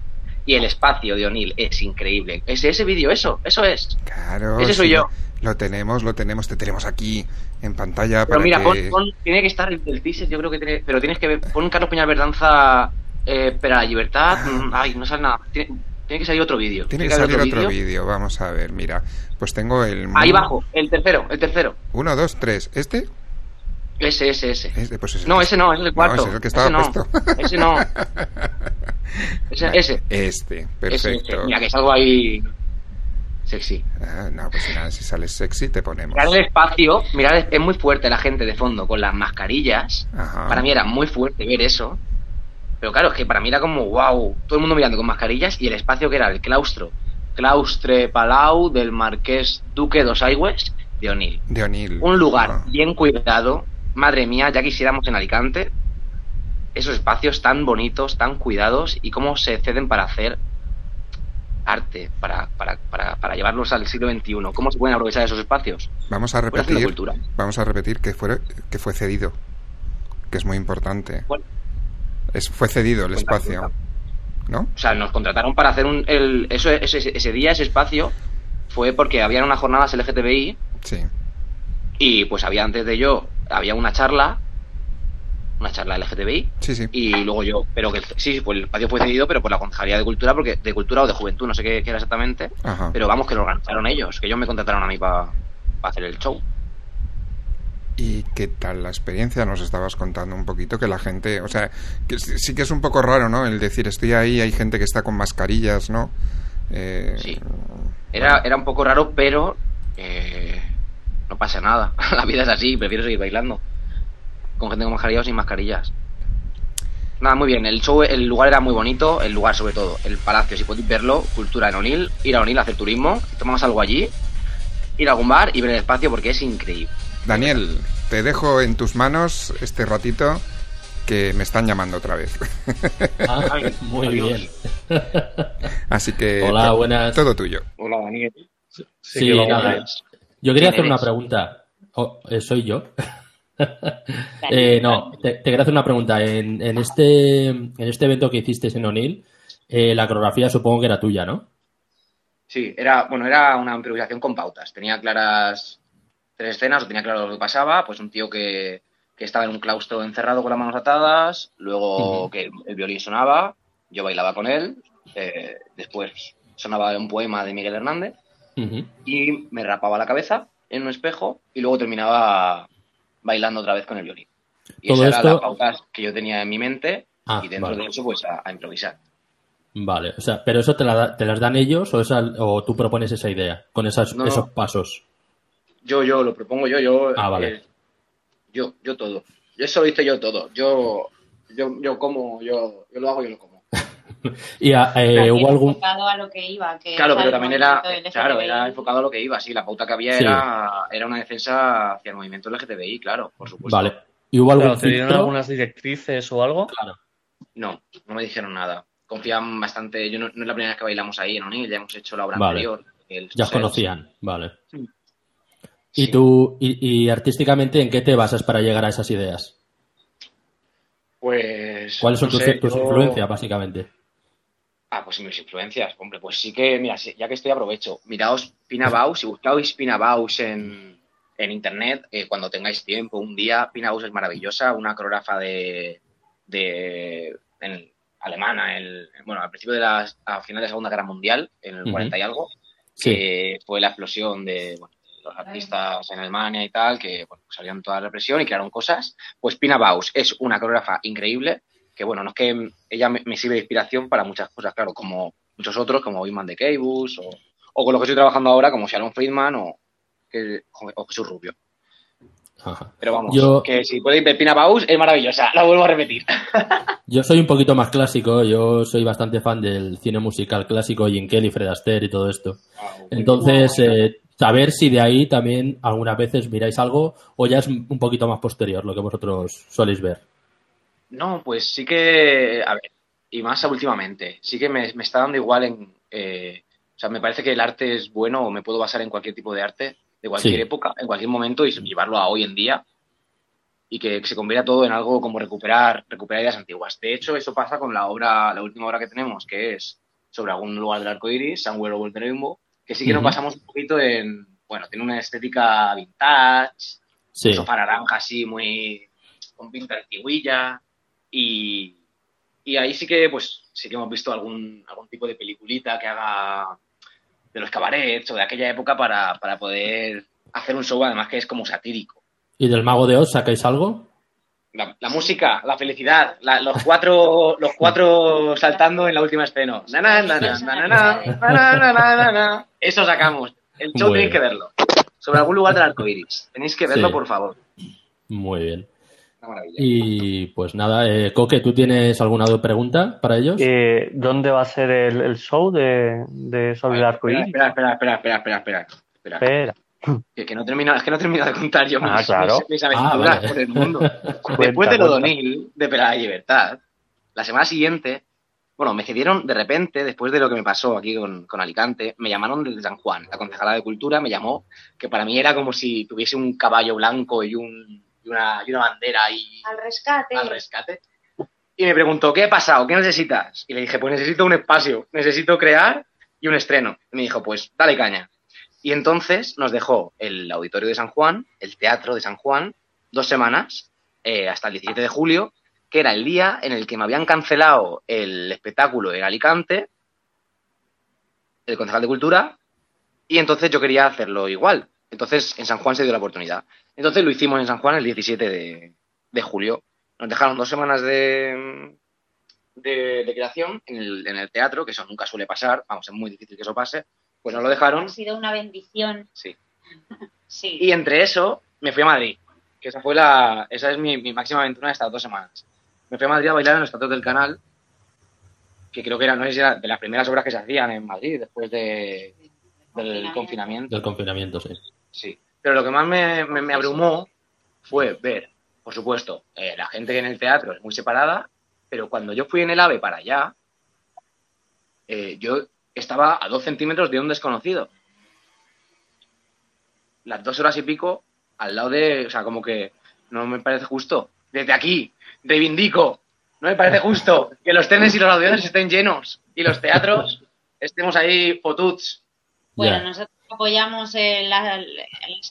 Y el espacio de O'Neill es increíble. Es ese vídeo, eso, eso es. Claro, Ese soy sí, yo. Lo tenemos, lo tenemos, te tenemos aquí en pantalla Pero para mira, que... pon- pon- tiene que estar el, el teaser, yo creo que tiene, pero tienes que ver, pon Carlos Peñal Verdanza eh, para la libertad, mm, ay, no sale nada, tiene, tiene que salir otro vídeo. Tiene que salir otro vídeo. vídeo, vamos a ver, mira. Pues tengo el... Ahí bajo, el tercero, el tercero. Uno, dos, tres. ¿Este? Ese, ese, ese. Este, pues es el No, ese no, ese es el cuarto. No, ese es el que estaba Ese no. puesto. Ese no. Ese, ese. Este, Ese, perfecto. ese. Mira, que salgo ahí sexy. Ah, no, pues nada, si sales sexy te ponemos. Mirad el espacio, mirad, es muy fuerte la gente de fondo con las mascarillas. Ajá. Para mí era muy fuerte ver eso. Pero claro, es que para mí era como, wow, todo el mundo mirando con mascarillas y el espacio que era el claustro. Claustre Palau del Marqués Duque dos Aigües de O'Neill. De O'Neill. Un lugar Ah. bien cuidado. Madre mía, ya quisiéramos en Alicante esos espacios tan bonitos, tan cuidados y cómo se ceden para hacer arte, para, para, para, para llevarlos al siglo XXI. ¿Cómo se pueden aprovechar esos espacios? Vamos a Pues repetir, cultura. vamos a repetir que fue, que fue cedido, que es muy importante. Bueno. Es, fue cedido el Cuenta, espacio, ¿no? O sea, nos contrataron para hacer un, el, eso, ese, ese día, ese espacio, fue porque habían unas jornadas LGTBI Sí. y pues había antes de yo, había una charla, una charla LGTBI, Sí, sí. y luego yo, pero que sí, sí, pues el espacio fue cedido, pero por la Concejalía de Cultura, porque de Cultura o de Juventud, no sé qué, qué era exactamente, Ajá. pero vamos, que lo organizaron ellos, que ellos me contrataron a mí para hacer el show. ¿Y qué tal la experiencia? Nos estabas contando un poquito que la gente, o sea, que sí sí que es un poco raro, ¿no? El decir estoy ahí, hay gente que está con mascarillas, ¿no? Eh, Sí. Era, era un poco raro, pero eh, no pasa nada. La vida es así, prefiero seguir bailando. Con gente con mascarillas o sin mascarillas. Nada, muy bien. El show, el lugar era muy bonito, el lugar sobre todo, el palacio, si podéis verlo, cultura en O'Neill, ir a O'Neill a hacer turismo, tomamos algo allí, ir a algún bar y ver el espacio porque es increíble. Daniel, te dejo en tus manos este ratito que me están llamando otra vez. Ah, muy bien. Así que Hola, buenas. todo tuyo. Hola, Daniel. Sí, nada. Yo quería ¿Quién hacer una pregunta. Oh, eh, ¿Soy yo? Eh, no, te, te quería hacer una pregunta. En, en este, en este evento que hiciste en O'Neill, eh, la coreografía supongo que era tuya, ¿no? Sí, era, bueno, era una improvisación con pautas. Tenía claras tres escenas, o tenía claro lo que pasaba, pues un tío que, que estaba en un claustro encerrado con las manos atadas, luego que el, el violín sonaba, yo bailaba con él, eh, después sonaba un poema de Miguel Hernández Y me rapaba la cabeza en un espejo y luego terminaba bailando otra vez con el violín. Y eran esto- las pautas que yo tenía en mi mente Ah, y dentro vale. de eso pues a, a improvisar. Vale, o sea, pero eso te, la te las dan ellos o, esa, o tú propones esa idea con esas, No, no. esos pasos. Yo, yo, lo propongo yo, yo. Ah, vale. eh, yo, yo todo. Eso lo hice yo todo. Yo, yo, yo como, yo, yo lo hago, yo lo como. y eh, hubo algún... enfocado a lo que iba. Que Claro, pero también era, claro, era enfocado a lo que iba, sí, la pauta que había Sí. era, era una defensa hacia el movimiento LGTBI, claro, por supuesto. Vale. ¿Y hubo algún Claro, ¿Te dieron algunas directrices o algo? No, no me dijeron nada. Confían bastante, yo no, no es la primera vez que bailamos ahí en O'Neill, ya hemos hecho la obra Vale. anterior. el Ya os conocían, vale. Sí. ¿Y tú, y, y artísticamente, en qué te basas para llegar a esas ideas? Pues. ¿Cuáles son no tus, sé, tus yo- influencias, básicamente? Ah, pues mis influencias, hombre, pues sí que, mira, sí, ya que estoy aprovecho. Miraos Pina Bausch, si buscáis Pina Bausch en, en internet, eh, cuando tengáis tiempo, un día, Pina Bausch es maravillosa, una coreógrafa de, de en- alemana, el, bueno, al principio de la, a final de la Segunda Guerra Mundial, en el Ujú. 40 y algo, Sí. que fue la explosión de bueno, los artistas en Alemania y tal, que bueno, pues salieron toda la represión y crearon cosas. Pues Pina Bausch es una coreógrafa increíble, que bueno, no es que ella me, me sirve de inspiración para muchas cosas, claro, como muchos otros, como Iman de Cables, o, o con lo que estoy trabajando ahora, como Sharon Friedman o, que, o Jesús Rubio. Ajá. Pero vamos, Yo- que si podéis ver Pina Bausch, es maravillosa, la vuelvo a repetir. Yo soy un poquito más clásico, yo soy bastante fan del cine musical clásico, Jim Kelly, Fred Astaire y todo esto. Entonces, eh, saber si de ahí también algunas veces miráis algo o ya es un poquito más posterior lo que vosotros soléis ver. No, pues sí que, a ver, y más últimamente, sí que me, me está dando igual en, eh, o sea, me parece que el arte es bueno o me puedo basar en cualquier tipo de arte, de cualquier Sí. época, en cualquier momento y llevarlo a hoy en día y que se convierta todo en algo como recuperar, recuperar ideas antiguas. De hecho, eso pasa con la obra, la última obra que tenemos, que es sobre algún lugar del arco iris, Somewhere Over the Rainbow, que sí que nos Ujú. basamos un poquito en, bueno, tiene una estética vintage, Sí. un sofá naranja así muy con pinta antiguilla y, ahí sí que, pues, sí que hemos visto algún, algún tipo de peliculita que haga de los cabarets o de aquella época para, para poder hacer un show, además que es como satírico. ¿Y del Mago de Oz sacáis algo? La, música, la felicidad, los, cuatro, los cuatro saltando en la última escena. Eso sacamos. El show bueno. tenéis que verlo. Sobre algún lugar del arco iris. Tenéis que verlo, por favor. Muy bien. Una maravilla. Y pues nada, eh, Coque, ¿tú tienes alguna pregunta para ellos? Eh, ¿Dónde va a ser el, el show de, de sobre el arco Espera, iris? espera, espera, espera, espera, espera, espera. Que, que no termino, es que no termino de contar yo Ah, mis, claro. mis- aventuras Ah, vale. por el mundo. Después Cuenta, de lo de cuenta. O'Neill, de Pelada Libertad, la semana siguiente, bueno, me cedieron de repente, después de lo que me pasó aquí con, con Alicante, me llamaron desde San Juan. La concejala de Cultura me llamó, que para mí era como si tuviese un caballo blanco y, un, y, una, y una bandera y Al rescate. al rescate. Y me preguntó, ¿qué ha pasado? ¿Qué necesitas? Y le dije, pues necesito un espacio, necesito crear y un estreno. Y me dijo, pues dale caña. Y entonces nos dejó el auditorio de San Juan, el teatro de San Juan, dos semanas, eh, hasta el 17 de julio, que era el día en el que me habían cancelado el espectáculo en Alicante, el concejal de cultura, y entonces yo quería hacerlo igual. Entonces en San Juan se dio la oportunidad. Entonces lo hicimos en San Juan el 17 de, de julio. Nos dejaron dos semanas de, de, de creación en el, en el teatro, que eso nunca suele pasar, vamos, es muy difícil que eso pase. Pues nos lo dejaron, Ha sido una bendición. sí. Sí. Y entre eso me fui a Madrid, que esa fue la, esa es mi, mi máxima aventura de estas dos semanas. Me fui a Madrid a bailar en los teatros del canal, que creo que era, no sé si era de las primeras obras que se hacían en Madrid después de, del confinamiento. Del confinamiento, sí. Sí. Pero lo que más me, me- me abrumó fue ver, por supuesto, eh, la gente en el teatro es muy separada, pero cuando yo fui en el AVE para allá, eh, yo estaba a dos centímetros de un desconocido. Las dos horas y pico al lado de, o sea, como que no me parece justo. Desde aquí, reivindico, no me parece justo que los trenes y los aviones estén llenos y los teatros estemos ahí fotuts. Bueno, nosotros apoyamos eh, la, la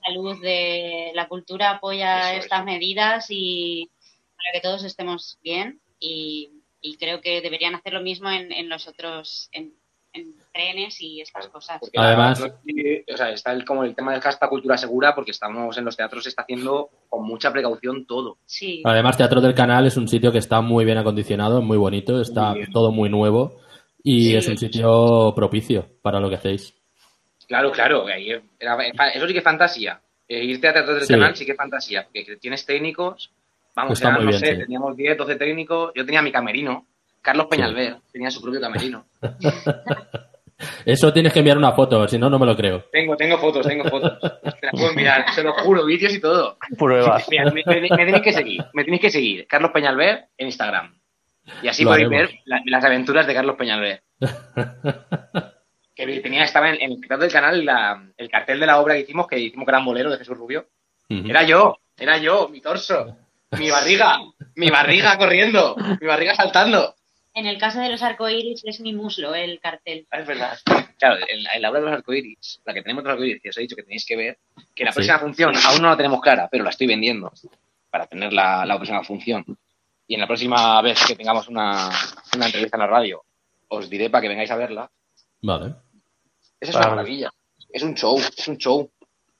salud de la cultura, apoya Eso es. estas medidas y para que todos estemos bien y, y creo que deberían hacer lo mismo en, en los otros, en, en trenes y estas cosas. Porque Además- o sea, está el, como el tema del hashtag cultura segura, porque estamos en los teatros, se está haciendo con mucha precaución todo. Sí, Además, Teatro del Canal es un sitio que está muy bien acondicionado, muy bonito, está Muy todo muy nuevo y Sí, es un sitio propicio para lo que hacéis. Claro, claro, ahí era- eso sí que es fantasía. Eh, irte a teatro del Sí. canal sí que es fantasía, porque tienes técnicos, vamos, eran, muy no bien, sé, sí. teníamos 10, 12 técnicos, yo tenía mi camerino, Carlos Peñalver tenía su propio camerino. Eso tienes que enviar una foto, si no, no me lo creo. Tengo, tengo fotos, tengo fotos. Te las puedo enviar, te lo juro, vídeos y todo. Pruebas. Mira, me, me- me tenéis que seguir, me tenéis que seguir. Carlos Peñalver en Instagram. Y así Lo podéis haremos. ver la- las aventuras de Carlos Peñalver. que tenía, estaba en, en el del canal la- el cartel de la obra que hicimos, que hicimos Gran Bolero de Jesús Rubio. Era yo, era yo, mi torso, mi barriga, mi barriga corriendo, mi barriga saltando. En el caso de los arcoíris es mi muslo el cartel. Es verdad. Claro, en la, en la obra de los arcoíris, la que tenemos de los arcoíris, que os he dicho que tenéis que ver, que la Sí. próxima función aún no la tenemos clara, pero la estoy vendiendo para tener la, la próxima función. Y en la próxima vez que tengamos una, una entrevista en la radio, os diré para que vengáis a verla. Vale. Esa es una maravilla. Es un show, es un show,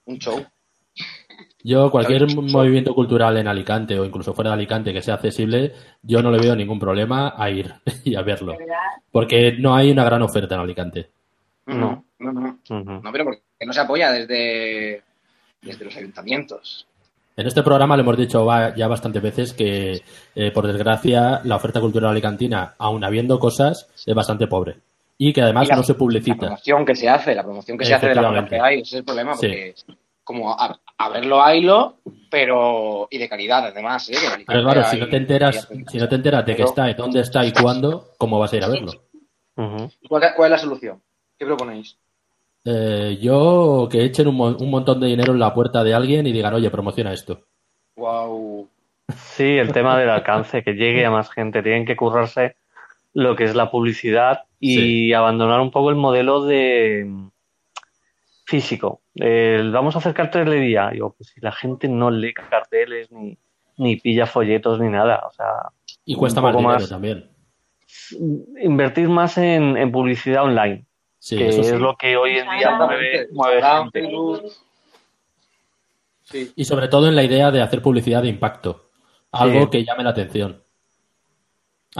un show. Yo, cualquier movimiento cultural en Alicante o incluso fuera de Alicante que sea accesible, yo no le veo ningún problema a ir y a verlo. Porque no hay una gran oferta en Alicante. No, no, no. No, pero porque no se apoya desde, desde los ayuntamientos. En este programa le hemos dicho ya bastantes veces que, eh, por desgracia, la oferta cultural alicantina, aun habiendo cosas, es bastante pobre. Y que además Y la- no se La publicita. promoción que se hace, la promoción que se hace de la Efectivamente. que hay, ese es el problema, Sí. porque como a, a verlo haylo, pero y de calidad además, ¿eh? Pero claro, si no te enteras, si no te enteras de que Pero- está, y dónde está y cuándo, ¿cómo vas a ir a verlo? ¿Cuál, cuál es la solución? ¿Qué proponéis? Eh, yo que echen un, un montón de dinero en la puerta de alguien y digan, oye, promociona esto. Wow. Sí, el tema del alcance, que llegue a más gente. Tienen que currarse lo que es la publicidad y abandonar un poco el modelo de físico. El, vamos a hacer cartelería. Digo, pues si la gente no lee carteles ni, ni pilla folletos ni nada. O sea, Y cuesta un más poco dinero también. Invertir más en, en publicidad online. Sí, que eso es sí. lo que hoy en día mueve, mueve gente. Sí. Y sobre todo en la idea de hacer publicidad de impacto. Algo Sí. que llame la atención.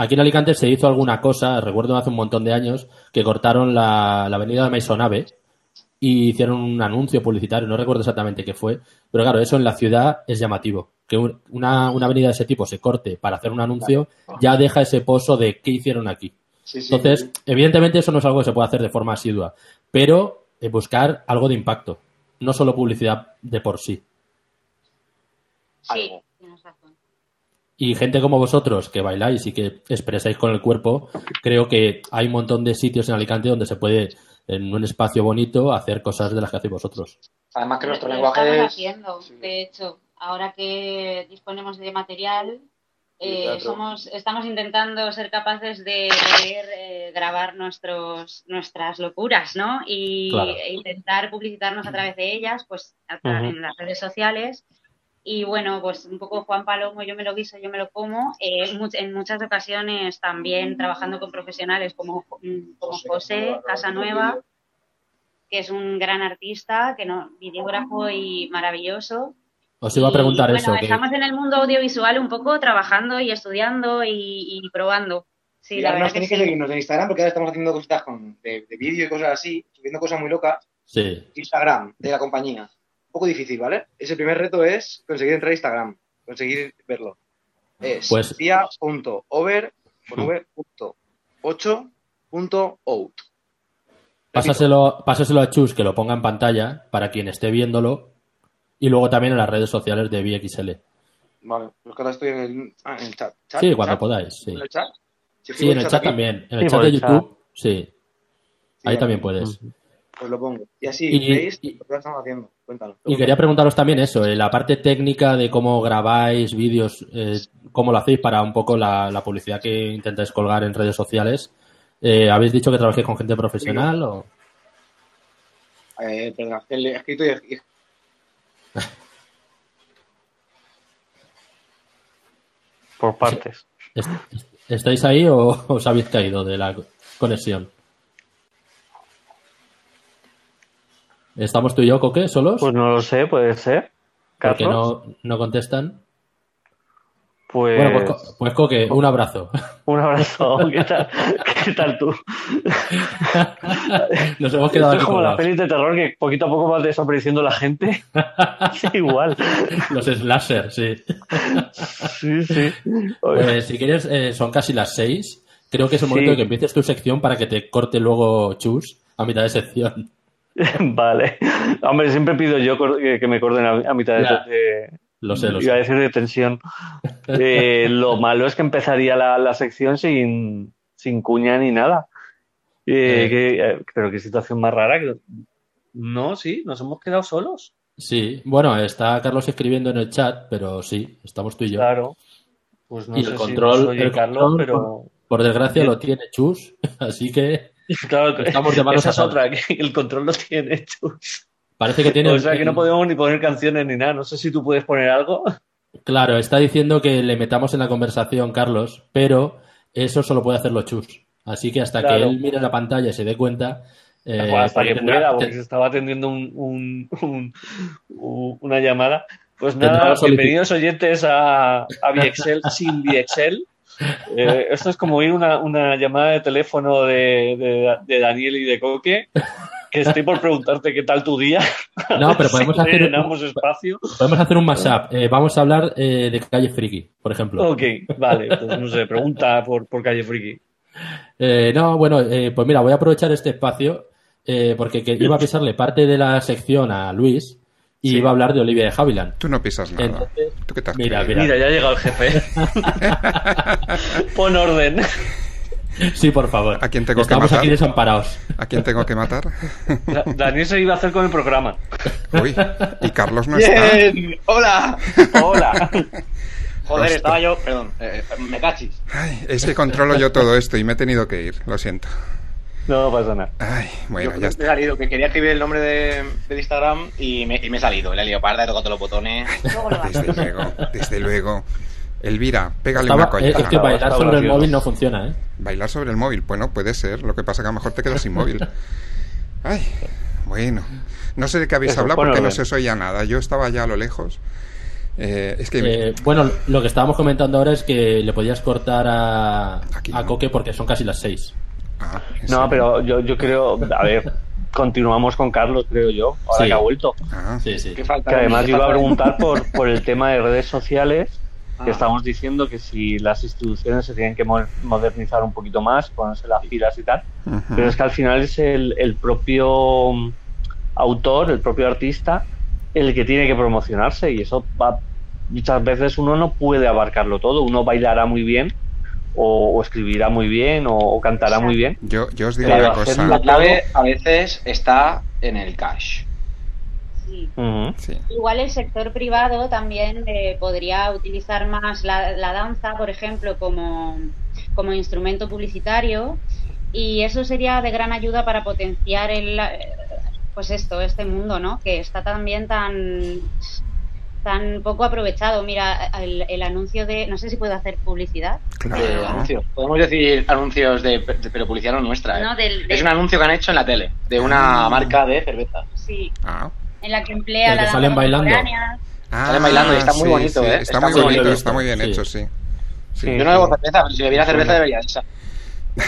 Aquí en Alicante se hizo alguna cosa, recuerdo hace un montón de años, que cortaron la, la avenida de Maisonave y hicieron un anuncio publicitario, no recuerdo exactamente qué fue, pero claro, eso en la ciudad es llamativo. Que un- una, una avenida de ese tipo se corte para hacer un anuncio ya deja ese pozo de qué hicieron aquí. Sí, sí. Entonces, evidentemente eso no es algo que se puede hacer de forma asidua, pero eh, buscar algo de impacto, no solo publicidad de por sí. Sí. Y gente como vosotros que bailáis y que expresáis con el cuerpo, creo que hay un montón de sitios en Alicante donde se puede, en un espacio bonito, hacer cosas de las que hacéis vosotros. Además que nuestro Lo lenguaje estamos es... haciendo, de hecho, ahora que disponemos de material, eh, somos, estamos intentando ser capaces de poder eh, grabar nuestros, nuestras locuras, ¿no? Y Claro. e intentar publicitarnos a través de ellas, pues a en las redes sociales. Y bueno, pues un poco Juan Palomo, yo me lo guiso, yo me lo como. Eh, en muchas ocasiones también trabajando con profesionales como, como José Casanueva, que es un gran artista, que no, videógrafo y maravilloso. Os iba a preguntar Y, eso. Bueno, que- estamos en el mundo audiovisual un poco trabajando y estudiando y, y probando. Sí, Y la verdad nos que tenéis sí. que seguirnos en Instagram porque ahora estamos haciendo cositas con, de, de vídeo y cosas así, subiendo cosas muy locas. Sí. Instagram de la compañía. Poco difícil, ¿vale? Ese primer reto es conseguir entrar a Instagram, conseguir verlo. Es Pues- cia.over con v punto ocho punto out. Pásaselo, pásaselo a Chus que lo ponga en pantalla para quien esté viéndolo y luego también en las redes sociales de VXL. Vale, pues que ahora estoy en el, ah, en el chat. ¿Chat? Sí, cuando ¿Chat? podáis, sí. ¿En el chat? Si Sí, en el chat también. En el Sí, chat de el chat. YouTube, sí. Ahí vale. también puedes. Pues lo pongo. Y así Y- veis lo que estamos haciendo. Cuéntalo. Y quería preguntaros también eso, eh, la parte técnica de cómo grabáis vídeos, eh, cómo lo hacéis para un poco la, la publicidad que intentáis colgar en redes sociales. Eh, ¿Habéis dicho que trabajéis con gente profesional o...? Eh, perdón, el escrito y, y- Por partes. ¿Est- ¿Estáis ahí o os habéis caído de la conexión? ¿Estamos tú y yo, Coque, solos? Pues no lo sé, puede ser. Porque no, no contestan. Pues, Bueno, pues, pues Coque, un abrazo. un abrazo. ¿Qué tal, ¿Qué tal tú? Nos hemos quedado Esto es como las pelis de terror que poquito a poco va desapareciendo la gente. Sí, igual. Los slasher, sí. Sí, sí. Pues, si quieres, eh, son casi las seis. creo que es el momento Sí. de que empieces tu sección para que te corte luego Chus a mitad de sección. vale. Hombre, siempre pido yo que, me corten a, a mitad de, Ya. de- Lo sé, lo iba a sé. decir de tensión. Eh, lo malo es que empezaría la, la sección sin, sin cuña ni nada. Eh, Eh. que- eh, pero qué situación más rara. Que... No, sí, nos hemos quedado solos. Sí, bueno, está Carlos escribiendo en el chat, pero sí, estamos tú y yo. Claro. Pues no y el si control, oye el Carlos, control, pero... por, por desgracia, lo tiene Chus, así que Claro, que estamos de manos esa es otra, que el control lo tiene hecho. Parece que tiene O sea que no podemos ni poner canciones ni nada. No sé si tú puedes poner algo. Claro, está diciendo que le metamos en la conversación, Carlos, pero eso solo puede hacerlo Chus. Así que hasta Claro. que él mire la pantalla y se dé cuenta. eh, hasta porque que tendrá- pueda, porque se estaba atendiendo un, un- un- un- una llamada. Pues nada, bienvenidos oyentes a, a sin VXL. Eh, esto es como oír una, una llamada de teléfono de, de- de Daniel y de Coque, que estoy por preguntarte qué tal tu día. No, pero podemos Si hacer- llenamos espacio. Podemos hacer un mashup. Eh, vamos a hablar eh, de Calle Friki, por ejemplo. Ok, vale, pues no sé, pregunta por, por Calle Friki. Eh, no, bueno, eh, pues mira, voy a aprovechar este espacio eh, porque que iba a pisarle parte de la sección a Luis y Sí. iba a hablar de Olivia de Havilland. Tú no pisas nada. Entonces, ¿Tú qué te has mira, mira. Mira, ya ha llegado el jefe. Pon orden. Sí, por favor. ¿A quién tengo que Estamos matar? aquí desamparados. ¿A quién tengo que matar? Da- Daniel se iba a hacer con el programa. Uy, y Carlos no está. Bien, hola. Hola. Joder, Hostia. estaba yo, perdón, eh, me cachis. Ay, es que controlo yo todo esto y me he tenido que ir, lo siento. No pasa nada. Ay, bueno, Yo ya he está. salido, que quería escribir el nombre de, Instagram y me, y me he salido. Le he liado parda, he tocado todos los botones. Desde luego, desde luego. Elvira, pégale Estaba- una coña. es que bailar sobre el móvil no funciona, ¿eh? Bailar sobre el móvil, bueno, puede ser. Lo que pasa que a lo mejor te quedas sin móvil. Ay, bueno. No sé de qué habéis Eso, hablado porque no se os oía nada. Yo estaba ya a lo lejos. Eh, es que... Eh, bueno, lo que estábamos comentando ahora es que le podías cortar a, a Coque porque son casi las seis. Ah, No, pero yo, yo creo, a ver, continuamos con Carlos, creo yo, ahora Sí. que ha vuelto. Sí, sí. ¿Qué falta? Que además ¿Qué yo iba a preguntar por, por el tema de redes sociales, que Ah. estamos diciendo que si las instituciones se tienen que mo- modernizar un poquito más, ponerse las pilas y tal, pero es que al final es el, el propio mm, autor, el propio artista, el que tiene que promocionarse y eso va, muchas veces uno no puede abarcarlo todo, uno bailará muy bien o, o escribirá muy bien o, o cantará muy bien. Yo, yo os digo Pero una hacer cosa. La clave a veces está en el cash. Sí. Sí. Igual el sector privado también eh, podría utilizar más la, la danza, por ejemplo, como, como instrumento publicitario y eso sería de gran ayuda para potenciar el, eh, pues esto, este mundo, ¿no? Que está también tan tan poco aprovechado. Mira, el, el anuncio de, no sé si puedo hacer publicidad. Eh, anuncios. Podemos decir anuncios de, de- pero publicidad no nuestra. ¿eh? No, del- Es del- un anuncio que han hecho en la tele de una Ah. marca de cerveza. Sí, Ah. en la que emplea El la que salen bailando. contemporánea. Salen bailando y está muy sí, bonito, sí, ¿eh? Está, Está muy muy bonito, bonito. está muy bien Sí. hecho, sí. Sí. Yo no bebo cerveza, pero si bebiera cerveza debería esa.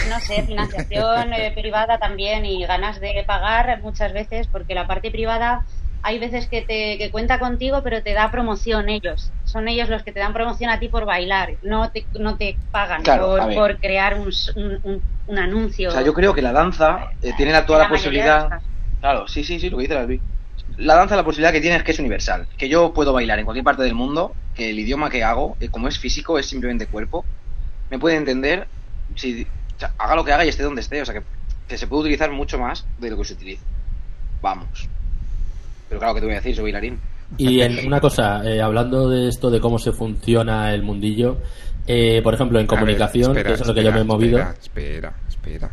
No sé, financiación eh, privada también y ganas de pagar muchas veces, porque la parte privada hay veces que te que cuenta contigo, pero te da promoción ellos. Son ellos los que te dan promoción a ti por bailar, no te, no te pagan Claro, por, crear un, un, un- un anuncio. O sea, yo creo que la danza eh, tiene toda La posibilidad. Claro, sí, sí, sí, lo que dice la Luis. La danza, la posibilidad que tiene es que es universal. Que yo puedo bailar en cualquier parte del mundo, que el idioma que hago, eh, como es físico, es simplemente cuerpo, me puede entender si o sea, haga lo que haga y esté donde esté. O sea, que, que se puede utilizar mucho más de lo que se utiliza. Vamos. Pero claro, que te voy a decir? Soy bailarín. Y en una cosa, eh, hablando de esto de cómo se funciona el mundillo, eh, por ejemplo, en A ver, comunicación, espera, que es lo que yo me he espera, movido, Espera, espera,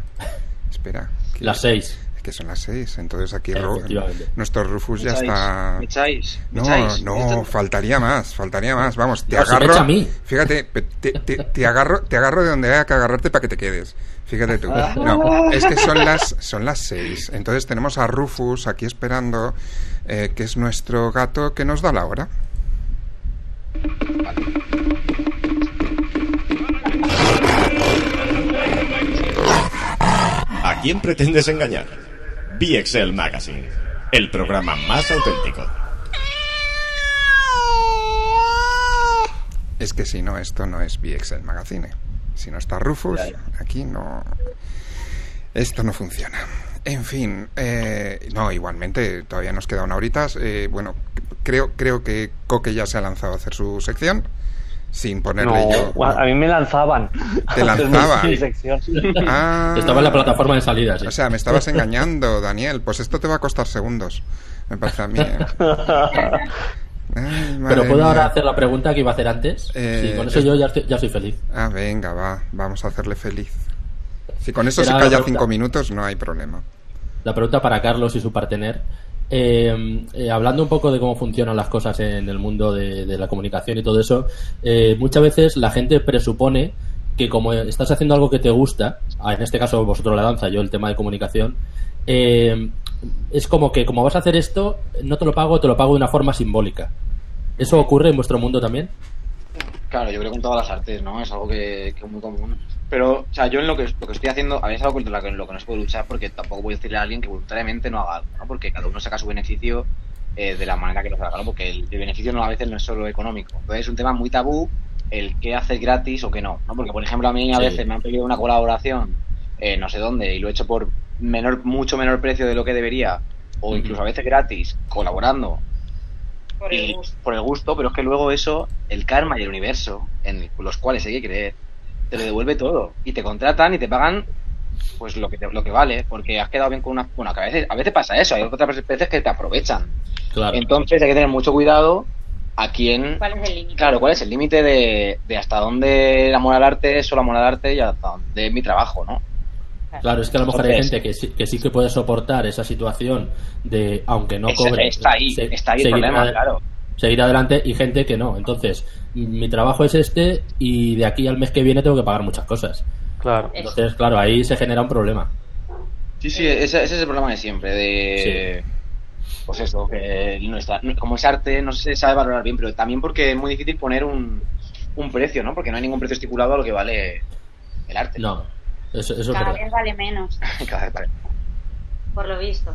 espera. Que- las seis. Que son las seis, entonces aquí nuestro Rufus ya está... ¿Me echáis? ¿Me No, echáis? no, faltaría más, faltaría más. Vamos, te No, si me agarro. echa a mí. Fíjate, te, te- te agarro, te agarro de donde haya que agarrarte para que te quedes. Fíjate tú. No, es que son las, son las seis. Entonces tenemos a Rufus aquí esperando, eh, que es nuestro gato que nos da la hora. ¿A quién pretendes engañar? BXL Magazine, el programa más auténtico. Es que si no, esto no es VXL Magazine. Si no está Rufus, aquí no. Esto no funciona. En fin, eh, no, igualmente, todavía nos queda una horita. eh, bueno, creo, creo que Coque ya se ha lanzado a hacer su sección. Sin ponerle No, yo. a mí me lanzaban. Te lanzaban. Ah. Estaba en la plataforma de salida, sí. O sea, me estabas engañando, Daniel. Pues esto te va a costar segundos. Me parece a mí. ¿eh? Ay, Pero puedo ahora hacer la pregunta que iba a hacer antes. Eh, sí, con eso es- yo ya, estoy- ya soy feliz. Ah, venga, va. Vamos a hacerle feliz. Si con eso Era se la calla pregunta. cinco minutos, no hay problema. La pregunta para Carlos y su partener. Eh, eh, hablando un poco de cómo funcionan las cosas en el mundo de, de la comunicación y todo eso, eh, muchas veces la gente presupone que como estás haciendo algo que te gusta, ah, en este caso vosotros la danza, yo el tema de comunicación, eh, es como que como vas a hacer esto, no te lo pago, te lo pago de una forma simbólica. ¿Eso ocurre en vuestro mundo también? Claro, yo creo que en todas las artes, ¿no? Es algo que, que es muy común. Pero, o sea, yo en lo que, lo que estoy haciendo, a veces es algo contra lo que, lo que no se puede luchar porque tampoco voy a decirle a alguien que voluntariamente no haga algo, ¿no? Porque cada uno saca su beneficio eh, de la manera que lo haga, ¿no? Porque el, el beneficio no a veces no es solo económico. Entonces es un tema muy tabú el qué hacer gratis o qué no, ¿no? Porque, por ejemplo, a mí a Sí. veces me han pedido una colaboración, eh, no sé dónde, y lo he hecho por menor, mucho menor precio de lo que debería, o incluso a veces gratis, colaborando, Por el y- gusto. por el gusto, pero es que luego eso, el karma y el universo, en los cuales hay que creer, te lo devuelve todo. Y te contratan y te pagan pues lo que te- lo que vale, porque has quedado bien con una... Bueno, que a veces, a veces pasa eso, hay otras veces que te aprovechan. Claro. Entonces hay que tener mucho cuidado a quién... ¿Cuál es el límite? Claro, ¿cuál es el límite de, de hasta dónde el amor al arte es solo amor al arte y hasta dónde es mi trabajo, ¿no? Claro, es que a lo mejor hay gente que sí, que sí que puede soportar esa situación de, aunque no cobre, está ahí, se- está ahí el problema, claro. Seguir adelante y gente que no. Entonces, mi trabajo es este y de aquí al mes que viene tengo que pagar muchas cosas. Claro. Entonces, claro, ahí se genera un problema. Sí, sí, ese, ese es el problema de siempre, de... Pues eso, que nuestra, como es arte no se sabe valorar bien, pero también porque es muy difícil poner un, un precio, ¿no? Porque no hay ningún precio estipulado a lo que vale el arte. No, eso, eso es Cada vez vale menos, Cada vez vale. por lo visto.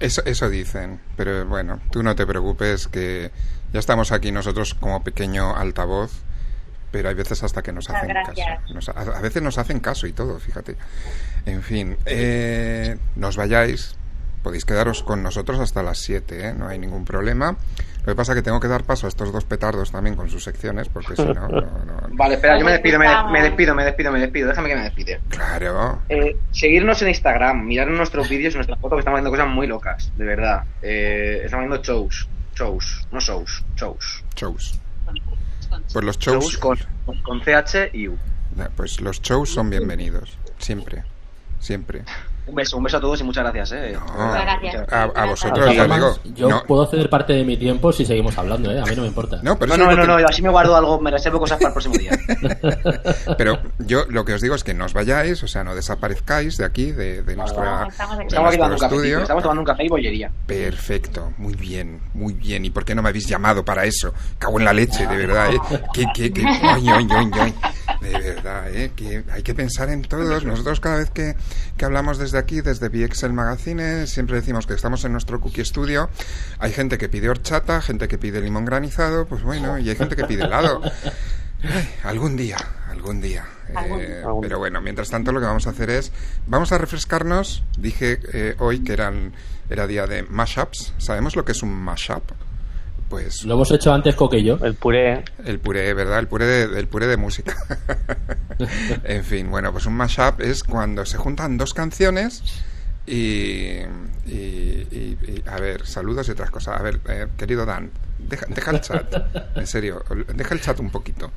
Eso, eso dicen, pero bueno, tú no te preocupes que ya estamos aquí nosotros como pequeño altavoz, pero hay veces hasta que nos Muchas hacen gracias. caso. Nos- a, a veces nos hacen caso y todo, fíjate. En fin, eh, no os vayáis, podéis quedaros con nosotros hasta las 7, ¿eh? no hay ningún problema. Lo que pasa es que tengo que dar paso a estos dos petardos también con sus secciones, porque si no, no, no- Vale, espera, yo me despido, me, despido, me despido, me despido, déjame que me despide. Claro. Eh, seguirnos en Instagram, mirar nuestros vídeos y nuestras fotos que estamos haciendo cosas muy locas, de verdad. Eh, estamos haciendo shows, shows, no shows, shows. Shows. Pues los shows, Shows con, con CH y U. pues los shows son bienvenidos, siempre, siempre. Un beso, un beso a todos y muchas gracias, eh. Muchas gracias. A, a vosotros, Además, digo. yo no, puedo ceder parte de mi tiempo si seguimos hablando, ¿eh? A mí no me importa. no, pero No, no, no, no, yo así me guardo algo, me reservo cosas para el próximo día. Pero yo lo que os digo es que no os vayáis, o sea, no desaparezcáis de aquí, de, de nuestra, estamos de nuestro estudio. estamos tomando un café y bollería. Perfecto, muy bien, muy bien. ¿Y por qué no me habéis llamado para eso? Cago en la leche, de verdad, ¿eh? ¿Qué, qué, qué? Oy, oy, oy, oy. De verdad, ¿eh? Que hay que pensar en todos. Nosotros cada vez que, que hablamos desde aquí, desde VXL Magazine, siempre decimos que estamos en nuestro cookie studio. Hay gente que pide horchata, gente que pide limón granizado, pues bueno, y hay gente que pide helado. Ay, algún día, algún día. Eh, pero bueno, mientras tanto lo que vamos a hacer es, vamos a refrescarnos. Dije eh, hoy que eran era día de mashups. ¿Sabemos lo que es un mashup? Pues Lo hemos hecho antes yo. El puré. el puré, ¿verdad? El puré de, el puré de música. en fin, bueno, pues un mashup es cuando se juntan dos canciones y, y- y- y- a ver, saludos y otras cosas. A ver, eh, querido Dan, deja, deja el chat, en serio, deja el chat un poquito,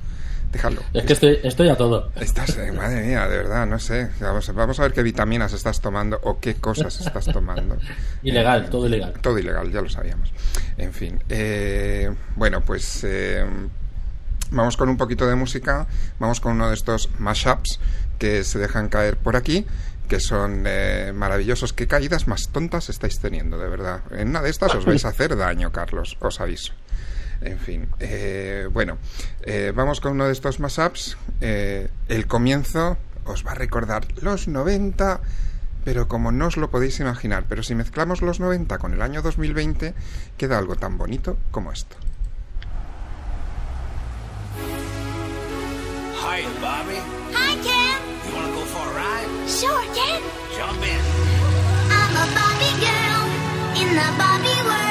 déjalo. Es que estoy, estoy a todo. Estás, eh, madre mía, de verdad, no sé. Vamos, vamos a ver qué vitaminas estás tomando o qué cosas estás tomando. Ilegal, todo ilegal. Todo ilegal, ya lo sabíamos. En fin, eh, bueno, pues eh, vamos con un poquito de música. Vamos con uno de estos mashups que se dejan caer por aquí, que son eh, maravillosos. ¿Qué caídas más tontas estáis teniendo, de verdad? En una de estas os vais a hacer daño, Carlos, os aviso. En fin, eh, bueno, eh, vamos con uno de estos más apps. Eh, el comienzo os va a recordar los 90, pero como no os lo podéis imaginar, pero si mezclamos los 90 con el año 2020, queda algo tan bonito como esto. Hi, Bobby. Hi, Ken. You wanna go for a ride? Sure, Ken. Jump in. I'm a Bobby girl in the Bobby world.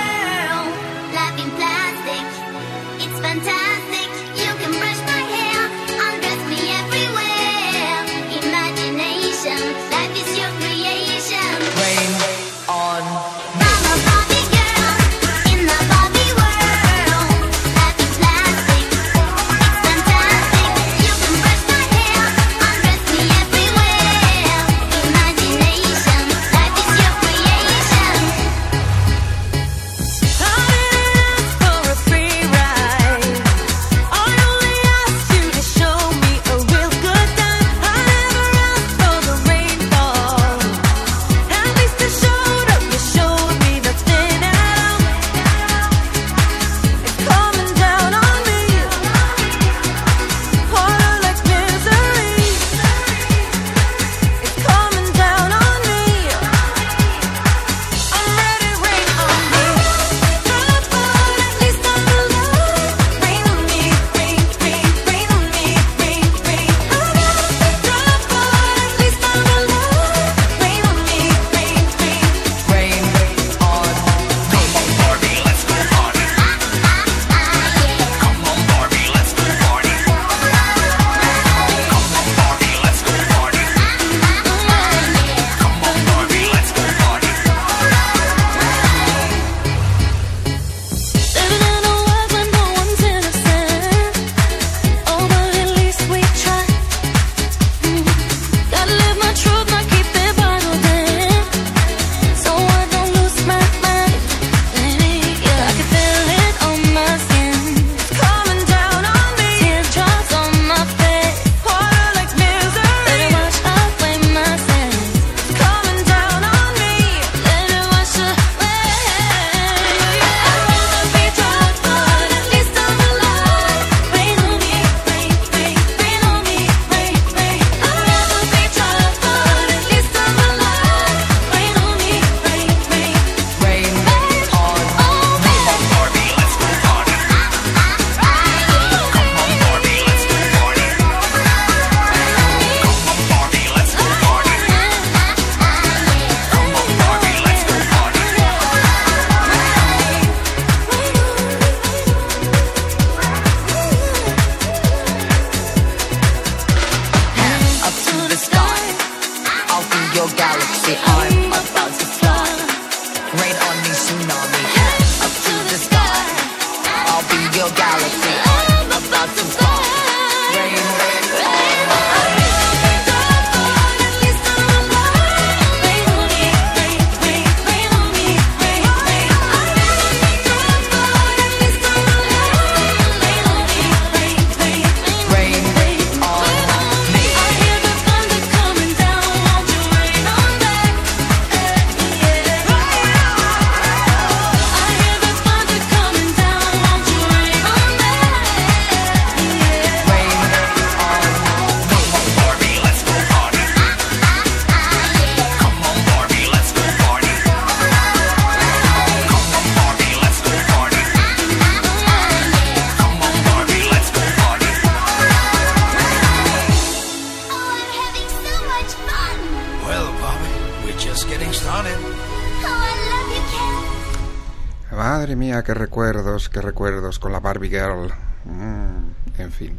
Qué recuerdos con la Barbie Girl. Mm, en fin.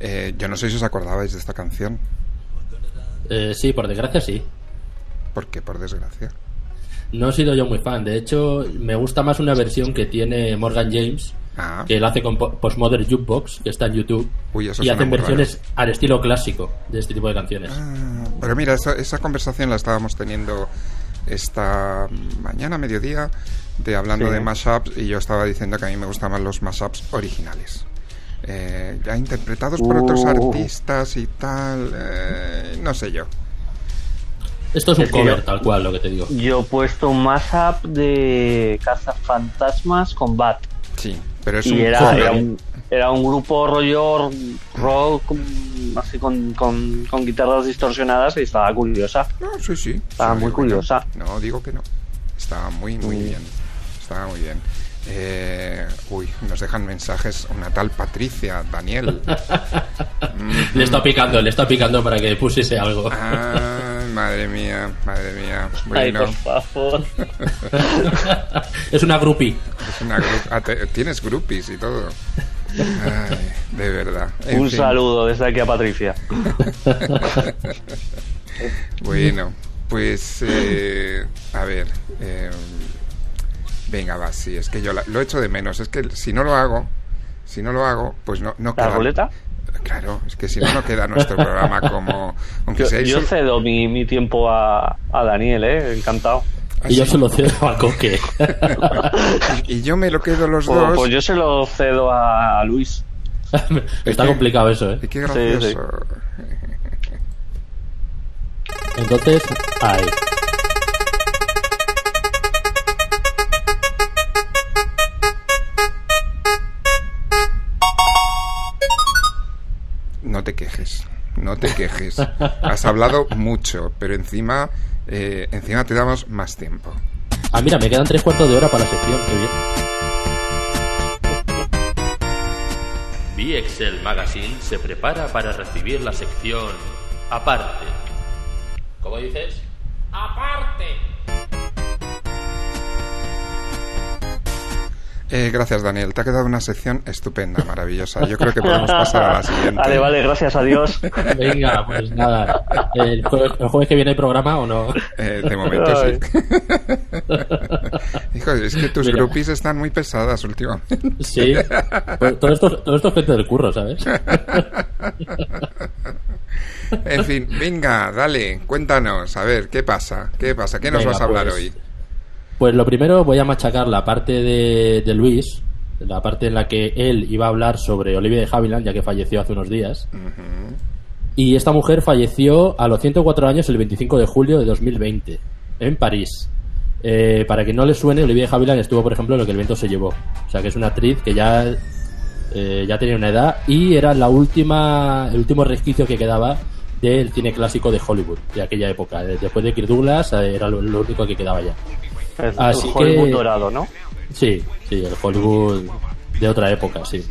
Eh, yo no sé si os acordabais de esta canción. Eh, sí, por desgracia sí. ¿Por qué? Por desgracia. No he sido yo muy fan. De hecho, me gusta más una versión que tiene Morgan James, Ah. que él hace con Po- Postmodern Jukebox, que está en YouTube, Uy, eso y hacen versiones al estilo clásico de este tipo de canciones. Ah, Pero mira, esa, esa conversación la estábamos teniendo esta mañana, mediodía, de hablando Sí. de mashups y yo estaba diciendo que a mí me gustan más los mashups originales. Eh, ya interpretados por otros Uh. artistas y tal, eh, no sé yo. Esto es un Es cover, yo- tal cual, lo que te digo. Yo he puesto un mashup de Cazafantasmas con Bat. Sí, pero es y un era, cover. era, un, era un grupo rollo rock, así con, con, con guitarras distorsionadas y estaba curiosa. No, sí, sí. Estaba Sí, muy curiosa. No, digo que no. Estaba muy, muy Mm. bien. Muy bien. Eh, uy, nos dejan mensajes una tal Patricia, Daniel. Mm. Le está picando, le está picando para que pusiese algo. Madre mía, madre mía. Ay, Bueno, por favor. es una groupie. es una gru- ah, te- tienes groupies y todo. Ay, de verdad. En un fin. saludo desde aquí a Patricia. Bueno, pues eh, a ver. eh, venga, va, sí, es que yo la- lo echo de menos. Es que si no lo hago, si no lo hago, pues no, no ¿La queda. ruleta? Claro, es que si no, no queda nuestro programa como. Aunque Yo, sea yo eso- cedo mi, mi tiempo a, a Daniel, ¿eh? Encantado. Y yo se lo cedo a Coque. y yo me lo quedo los Pues, dos. pues yo se lo cedo a, Luis. Está complicado eso, ¿eh? Qué Sí, gracioso. Entonces, ahí. No te quejes, no te quejes. Has hablado mucho, pero encima, eh, encima te damos más tiempo. Ah, mira, me quedan tres cuartos de hora para la sección, qué bien. VXL Magazine se prepara para recibir la sección Aparte. ¿Cómo dices? Aparte. Eh, gracias, Daniel. Te ha quedado una sección estupenda, maravillosa. Yo creo que podemos pasar a la siguiente. Vale, vale, gracias a Dios. Venga, pues nada. ¿El jueves, el jueves que viene hay programa o no? Eh, de momento Ay. sí. Hijo, es que tus Mira. groupies están muy pesadas últimamente. Sí. Pues todo, esto, todo esto es gente del curro, ¿sabes? En fin, venga, dale, cuéntanos, a ver, ¿qué pasa? ¿Qué pasa? ¿Qué nos Venga, vas a hablar pues, hoy? Pues lo primero voy a machacar la parte de, de Luis, la parte en la que él iba a hablar sobre Olivia de Havilland, ya que falleció hace unos días. Y esta mujer falleció a los 104 años el 25 de julio de 2020, en París. Eh, para que no le suene, Olivia de Havilland estuvo, por ejemplo, en lo que el viento se llevó. O sea, que es una actriz que ya, eh, ya tenía una edad y era la última, el último resquicio que quedaba del cine clásico de Hollywood, de aquella época. Después de Kirk Douglas, eh, era lo, lo único que quedaba ya. Es Así el Hollywood que- dorado, ¿no? Sí, sí, el Hollywood de otra época, sí.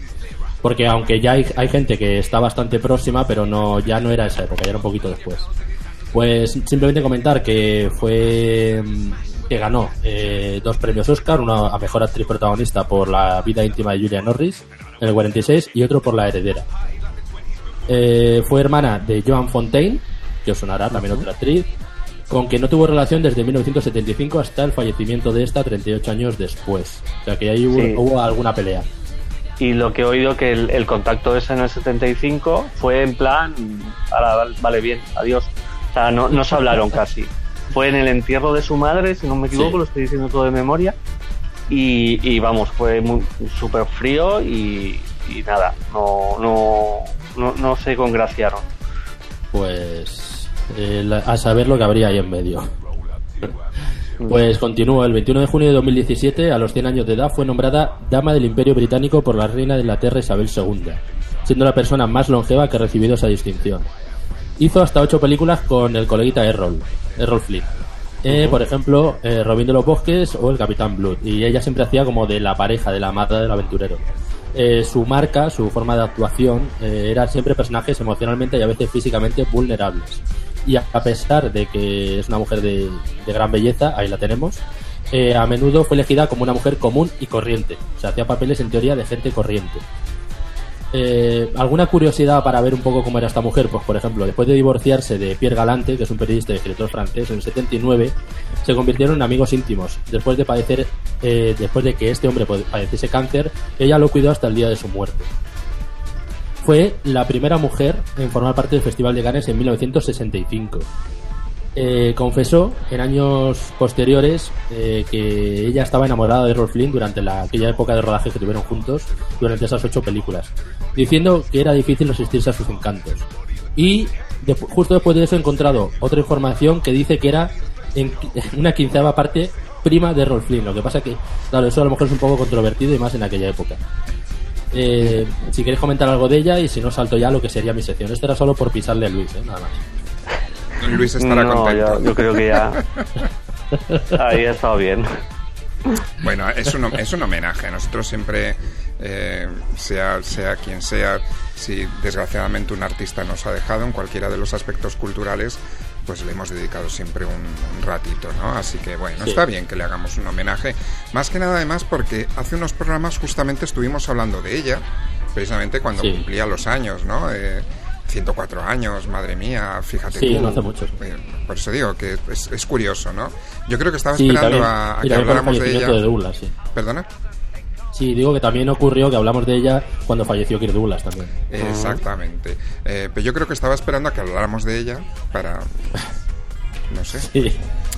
Porque aunque ya hay, hay gente que está bastante próxima, pero no ya no era esa época, ya era un poquito después. Pues simplemente comentar que fue mm, que ganó eh, dos premios Oscar, uno a mejor actriz protagonista por la vida íntima de Julia Norris en el 46 y otro por La heredera. Eh, fue hermana de Joan Fontaine, que os sonará también otra actriz, con que no tuvo relación desde 1975 hasta el fallecimiento de esta 38 años después. O sea que ahí hubo, Sí. hubo alguna pelea. Y lo que he oído que el, el contacto ese en el 75 fue en plan, "Ahora, val- vale bien, adiós. O sea, no, no se hablaron casi. Fue en el entierro de su madre, si no me equivoco, Sí. lo estoy diciendo todo de memoria. Y, y vamos, fue súper frío y, y nada, no, no, no, no se congraciaron. Pues eh, la- a saber lo que habría ahí en medio. Pues continúo. El 21 de junio de 2017, a los 100 años de edad, fue nombrada Dama del Imperio Británico por la reina de Inglaterra Isabel II, siendo la persona más longeva que ha recibido esa distinción. Hizo hasta ocho películas con el coleguita Errol, Errol Flynn. Eh, Por ejemplo, eh, Robin de los Bosques o el Capitán Blood. Y ella siempre hacía como de la pareja, de la amada del aventurero. Eh, su marca, su forma de actuación, eh, eran siempre personajes emocionalmente y a veces físicamente vulnerables. Y a pesar de que es una mujer de, gran belleza, ahí la tenemos, eh, a menudo fue elegida como una mujer común y corriente. O sea, hacía papeles en teoría de gente corriente. Eh, ¿Alguna curiosidad para ver un poco cómo era esta mujer? Pues, por ejemplo, después de divorciarse de Pierre Galante, que es un periodista y escritor francés, en el 79, se convirtieron en amigos íntimos. Después de padecer, eh, después de que este hombre pade- padeciese cáncer, ella lo cuidó hasta el día de su muerte. Fue la primera mujer en formar parte del Festival de Cannes en 1965. Eh, confesó en años posteriores eh, que ella estaba enamorada de Rolf Flynn durante la, aquella época de rodaje que tuvieron juntos durante esas ocho películas, diciendo que era difícil resistirse a sus encantos. Y justo después de eso he encontrado otra información que dice que era en una quinceava parte prima de Rolf Flynn. Lo que pasa que, claro, eso a lo mejor es un poco controvertido y más en aquella época. Eh, si queréis comentar algo de ella y si no salto ya lo que sería mi sección. Esto era solo por pisarle a Luis, ¿eh? nada más. Luis estará No, contento. yo- yo creo que ya- Ahí ha estado bien. Bueno, es un, es un homenaje. Nosotros siempre, eh, sea, sea quien sea, si desgraciadamente un artista nos ha dejado en cualquiera de los aspectos culturales, pues le hemos dedicado siempre un, un ratito, ¿no? Así que bueno, Sí. está bien que le hagamos un homenaje. Más que nada además porque hace unos programas justamente estuvimos hablando de ella, precisamente cuando Sí. cumplía los años, ¿no? Eh, 104 años, madre mía, fíjate Sí, tú. no hace mucho. Eh, Por eso digo que es, es curioso, ¿no? Yo creo que estaba Sí, esperando también- a, que habláramos de ella. de Douglas, sí. ¿Perdona? Sí, digo que también ocurrió que hablamos de ella cuando falleció Kirk Douglas también. Exactamente. Eh, pero yo creo que estaba esperando a que habláramos de ella para... No sé. Sí,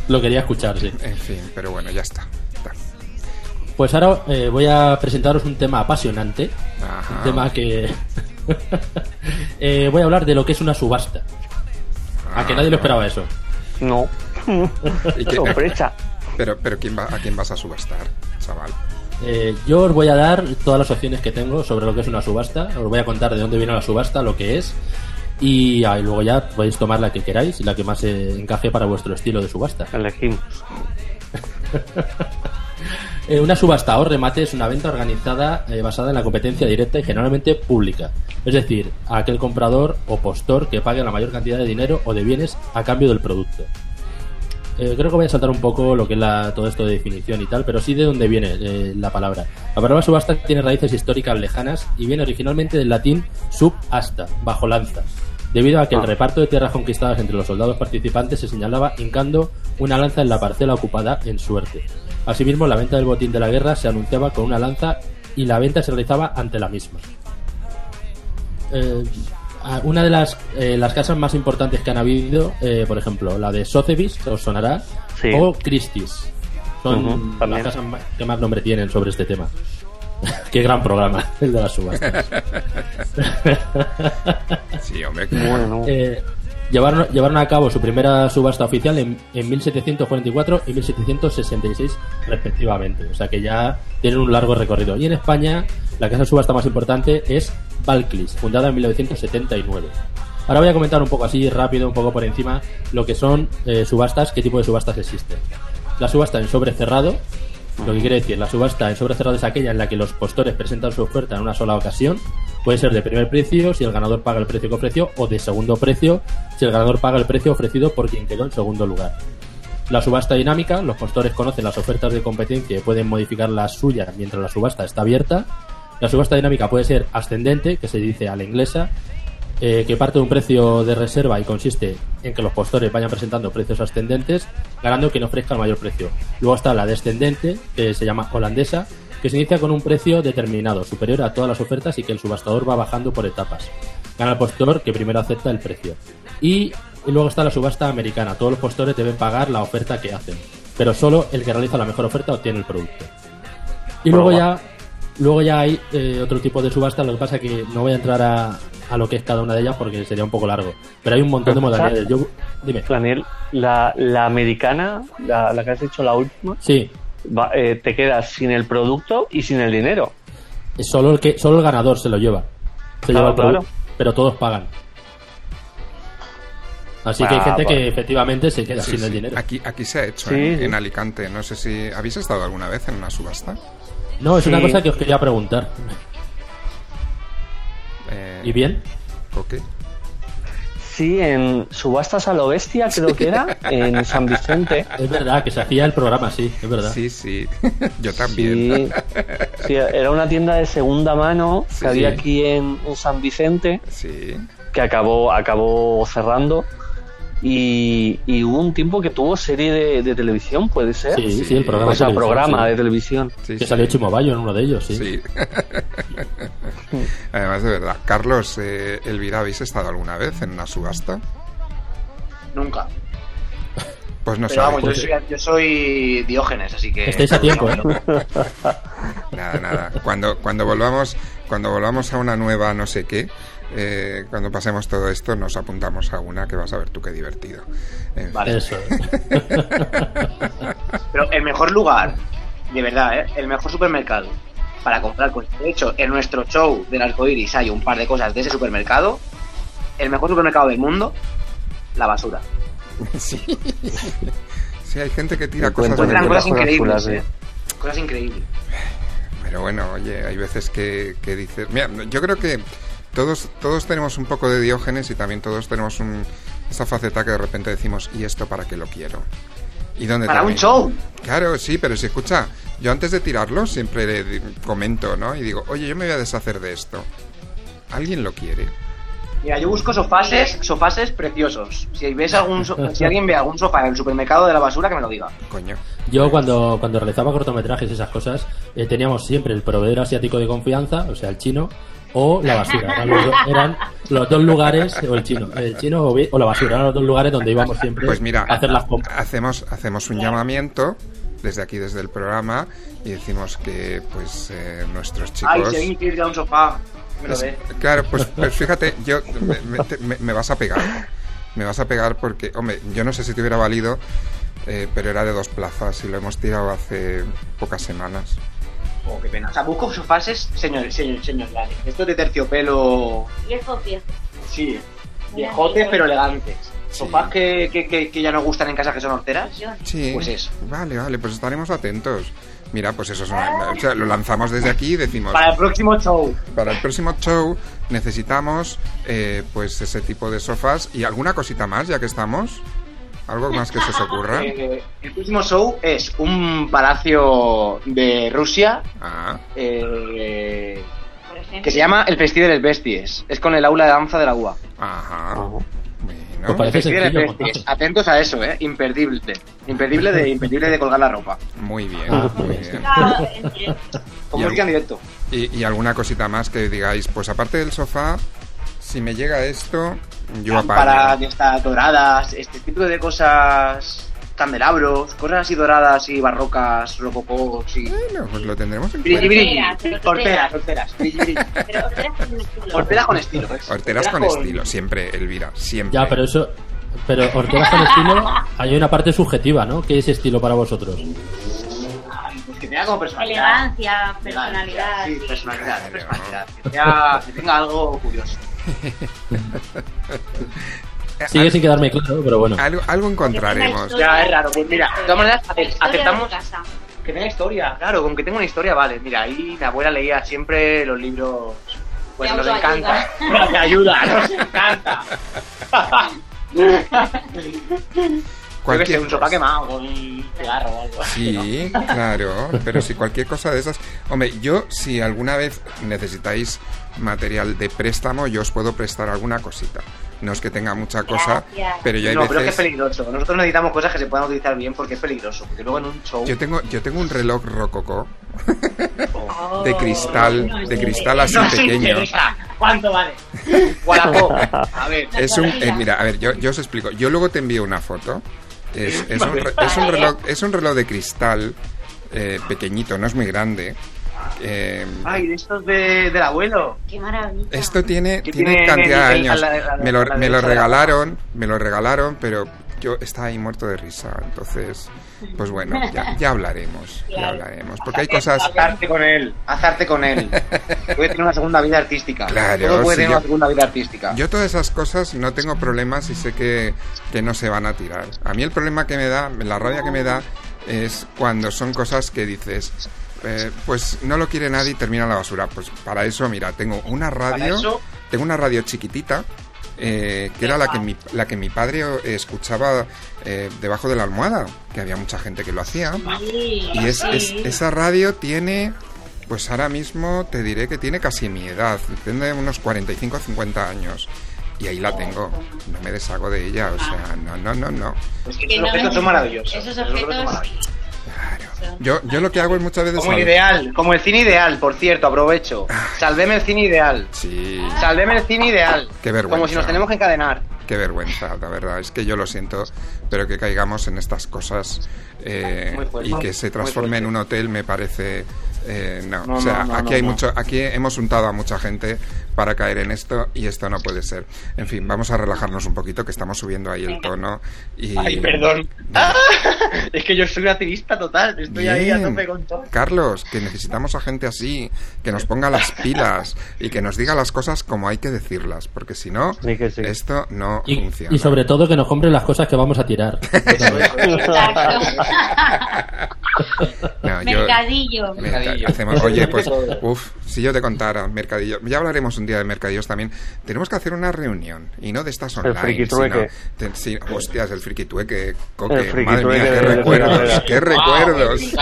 lo quería escuchar, sí. En fin, pero bueno, ya está. Está. Pues ahora eh, voy a presentaros un tema apasionante. Ajá. Un tema que. Eh, voy a hablar de lo que es una subasta. A que nadie lo esperaba eso. No. ¿Y qué- Sorpresa. Pero, pero ¿quién va, ¿a quién vas a subastar, chaval? Eh, yo os voy a dar todas las opciones que tengo sobre lo que es una subasta. Os voy a contar de dónde viene la subasta, lo que es. Y, ah, y luego ya podéis tomar la que queráis y la que más eh, encaje para vuestro estilo de subasta. Elegimos. Eh, una subasta o remate es una venta organizada eh, basada en la competencia directa y generalmente pública. Es decir, a aquel comprador o postor que pague la mayor cantidad de dinero o de bienes a cambio del producto. Eh, creo que voy a saltar un poco lo que es la- todo esto de definición y tal, pero sí de dónde viene eh, la palabra. La palabra subasta tiene raíces históricas lejanas y viene originalmente del latín subasta, bajo lanza, debido a que el Ah. reparto de tierras conquistadas entre los soldados participantes se señalaba hincando una lanza en la parcela ocupada en suerte. Asimismo, la venta del botín de la guerra se anunciaba con una lanza y la venta se realizaba ante la misma. Eh, una de las, eh, las casas más importantes que han habido, eh, por ejemplo, la de Sotheby's, os sonará, Sí. o Christie's. Son las casas que más nombre tienen sobre este tema. Qué gran programa, el de las subastas. Sí, hombre. Bueno. Eh, llevaron, llevaron a cabo su primera subasta oficial en, en 1744 y 1766 respectivamente. O sea que ya tienen un largo recorrido. Y en España la casa de subasta más importante es Balclis, fundada en 1979. Ahora voy a comentar un poco así rápido, un poco por encima, lo que son eh, subastas, qué tipo de subastas existen. La subasta en sobre cerrado, lo que quiere decir, la subasta en sobre cerrado es aquella en la que los postores presentan su oferta en una sola ocasión. Puede ser de primer precio si el ganador paga el precio que ofreció o de segundo precio si el ganador paga el precio ofrecido por quien quedó en segundo lugar. La subasta dinámica, los postores conocen las ofertas de competencia y pueden modificar las suyas mientras la subasta está abierta. La subasta dinámica puede ser ascendente, que se dice a la inglesa, eh, que parte de un precio de reserva y consiste en que los postores vayan presentando precios ascendentes, ganando quien ofrezca el mayor precio. Luego está la descendente, que se llama holandesa, que se inicia con un precio determinado, superior a todas las ofertas y que el subastador va bajando por etapas. Gana el postor que primero acepta el precio. Y, y luego está la subasta americana. Todos los postores deben pagar la oferta que hacen, pero solo el que realiza la mejor oferta obtiene el producto. Y luego ya, luego ya hay eh, otro tipo de subasta, lo que pasa que no voy a entrar a, a lo que es cada una de ellas porque sería un poco largo. Pero hay un montón de modalidades. Yo, dime. Daniel, la, la americana, la, la que has dicho la última, Sí, va- eh, te quedas sin el producto y sin el dinero. solo el que solo el ganador se lo lleva. Se Claro, lleva el producto, claro. pero todos pagan. Así que hay Ah, gente vale. que efectivamente se queda Sí, sin sí. el dinero. Aquí, aquí se ha hecho, Sí, ¿eh? sí. en Alicante. No sé si... ¿Habéis estado alguna vez en una subasta? No, es una cosa que os quería preguntar. Eh, ¿Y bien? ¿O qué? Sí, en Subastas a lo Bestia, creo que era, en San Vicente. Es verdad que se hacía el programa así, es verdad. Sí, sí. Yo Sí, también. sí, era una tienda de segunda mano Sí. que había aquí en, en San Vicente Sí. que acabó, acabó cerrando. Y, y hubo un tiempo que tuvo serie de, de televisión, ¿puede ser? Sí, sí, el programa O sea, de televisión, programa sí. de televisión. Sí, que sí. salió Chimo Bayo en uno de ellos, sí. Sí. Además, de verdad. Carlos, eh, Elvira, ¿habéis estado alguna vez en una subasta? Nunca. Pues no vamos, yo soy, yo soy Diógenes, así que. Estáis a tiempo, ¿eh? Nada, nada. Cuando, cuando volvamos, cuando volvamos a una nueva no sé qué, eh, cuando pasemos todo esto, nos apuntamos a una que vas a ver tú qué divertido. En fin. Vale. Eso. Pero el mejor lugar, de verdad, ¿eh? el mejor supermercado para comprar cosas. De hecho, en nuestro show del arcoiris hay un par de cosas de ese supermercado. El mejor supermercado del mundo, la basura. Sí. Sí, hay gente que tira cosas de cosas cosas increíbles, ¿eh? Cosas increíbles. Pero bueno, oye, hay veces que, que dices... Mira, yo creo que todos, todos tenemos un poco de diógenes y también todos tenemos un, esa faceta que de repente decimos, ¿y esto para qué lo quiero? ¿Y dónde Para un show. Claro, sí, pero si escucha, yo antes de tirarlo siempre le comento, ¿no? Y digo, oye, yo me voy a deshacer de esto. ¿Alguien lo quiere? Mira, yo busco sofases, sofases preciosos. Si ves algún, so- si alguien ve algún sofá en el supermercado de la basura, que me lo diga. Coño. Yo cuando, cuando realizaba cortometrajes y esas cosas, eh, teníamos siempre el proveedor asiático de confianza, o sea, el chino, o la basura. Eran los, do- eran los dos lugares, o el chino, el chino o, la basura, eran los dos lugares donde íbamos siempre Pues mira, a hacer las compras. hacemos, hacemos un llamamiento desde aquí, desde el programa, y decimos que pues eh, nuestros chicos... Ay, si quiere ir a un sofá, me lo Es- ve. Claro, pues, pues fíjate, yo me, me- te- me- me vas a pegar. Me vas a pegar porque, hombre, yo no sé si te hubiera valido, eh, pero era de dos plazas y lo hemos tirado hace pocas semanas. Oh, qué pena. O sea, busco sofases, señor, señor, señor Lali. Estos de terciopelo, Viejo, viejo. sí, viejotes pero elegantes. Sofás que, que, que, que ya no gustan en casa que son horteras. Sí. Pues eso. Vale, vale, pues estaremos atentos. Mira, pues eso es una- o sea, lo lanzamos desde aquí y decimos... Para el próximo show. Para el próximo show necesitamos eh, pues ese tipo de sofás y alguna cosita más, ya que estamos. ¿Algo más que se os ocurra? Eh, el próximo show es un palacio de Rusia Ah, eh, que se llama El Festival de las Besties. Es con el aula de danza de la UA. ajá. Pues El de las Besties. Atentos a eso, ¿eh? Imperdible. Imperdible de, imperdible de colgar la ropa. Muy bien, Ah, muy bien. Música algo- en directo. Y, y alguna cosita más que digáis, pues aparte del sofá, si me llega esto, yo Para que está doradas, este tipo de cosas, candelabros, cosas así doradas y barrocas, rococós y... Bueno, pues lo tendremos en cuenta. Horteras, horteras. con estilo. Horteras con estilo, siempre, Elvira, siempre. Ya, pero eso. Pero horteras con estilo, hay una parte subjetiva, ¿no? ¿Qué es estilo para vosotros? Pues que tenga como personalidad. Elegancia, personalidad. Sí, personalidad, personalidad. Que, sea- que tenga algo curioso. Sigue sin quedarme claro, pero bueno. Algo, algo encontraremos. Ya, es raro. Pues mira, de todas maneras, aceptamos que tenga historia. Claro, con que tenga una historia, vale. Mira, ahí mi abuela leía siempre los libros. Pues nos encanta. Ayuda, nos encanta. cualquier un sofá quemado un cigarro o algo así. Sí, claro, pero si cualquier cosa de esas... Hombre, yo si alguna vez necesitáis material de préstamo, yo os puedo prestar alguna cosita. No es que tenga mucha cosa, Gracias. pero yo hay no, pero es que es veces... peligroso. Nosotros necesitamos cosas que se puedan utilizar bien porque es peligroso. Porque luego en un show. Yo tengo, yo tengo un reloj rococó Oh. de cristal, de cristal así No pequeño. ¿Cuánto vale? A ver. Es un, eh, mira, a ver, yo, yo os explico. Yo luego te envío una foto. Es, es un, re- es un reloj, es un reloj de cristal eh, pequeñito, no es muy grande. Eh, Ay, de estos de, del abuelo. Qué maravilla. Esto tiene, tiene tiene cantidad de años. la- la- Me lo, me lo regalaron, me lo regalaron, pero yo estaba ahí muerto de risa. Entonces, pues bueno, ya, ya hablaremos, ya hablaremos. Porque hay cosas... Azarte con él. Azarte con él. Puede tener una segunda vida artística. Claro, Todo puede sí, tener yo- una segunda vida artística. Yo todas esas cosas no tengo problemas y sé que, que no se van a tirar. A mí el problema que me da, la rabia que me da, es cuando son cosas que dices, eh, pues no lo quiere nadie y termina en la basura. Pues para eso, mira, tengo una radio, tengo una radio chiquitita. eh, que era la que mi, la que mi padre escuchaba eh, debajo de la almohada, que había mucha gente que lo hacía. Y es, es- esa radio tiene, pues ahora mismo te diré que tiene casi mi edad, tiene unos 45 o 50 años. Y ahí la tengo, no me deshago de ella, o sea, no, no, no, no. Es que esos objetos son maravillosos. Esos Esos objetos son objetos. maravillosos. Yo, yo lo que hago es muchas veces... Como el al- ideal, como el cine ideal, por cierto, aprovecho. Salveme el cine ideal. Sí, Salveme el cine ideal. Qué vergüenza. Como si nos tenemos que encadenar. qué vergüenza, la verdad, es que yo lo siento, pero que caigamos en estas cosas eh, Muy fuerte. y que se transforme en un hotel me parece... eh, no, No, o sea, no, no, aquí no, hay no. mucho, aquí hemos untado a mucha gente para caer en esto y esto no puede ser. En fin, vamos a relajarnos un poquito, que estamos subiendo ahí el tono y... Ay, perdón. Ah, es que yo soy un activista total. Estoy ahí a Bien. tope con todo. Carlos, que necesitamos a gente así, que nos ponga las pilas y que nos diga las cosas como hay que decirlas, porque si no, esto no Y, funciona. y sobre todo que nos compren las cosas que vamos a tirar. No, yo- Mercadillo. Merca- hacemos- oye, pues, uff, si yo te contara, mercadillo, ya hablaremos un día de mercadillos también. Tenemos que hacer una reunión y no de estas online. friquitueque. sino- te- sí, hostias, el coque, El friquitueque madre mía, qué recuerdos, qué recuerdos.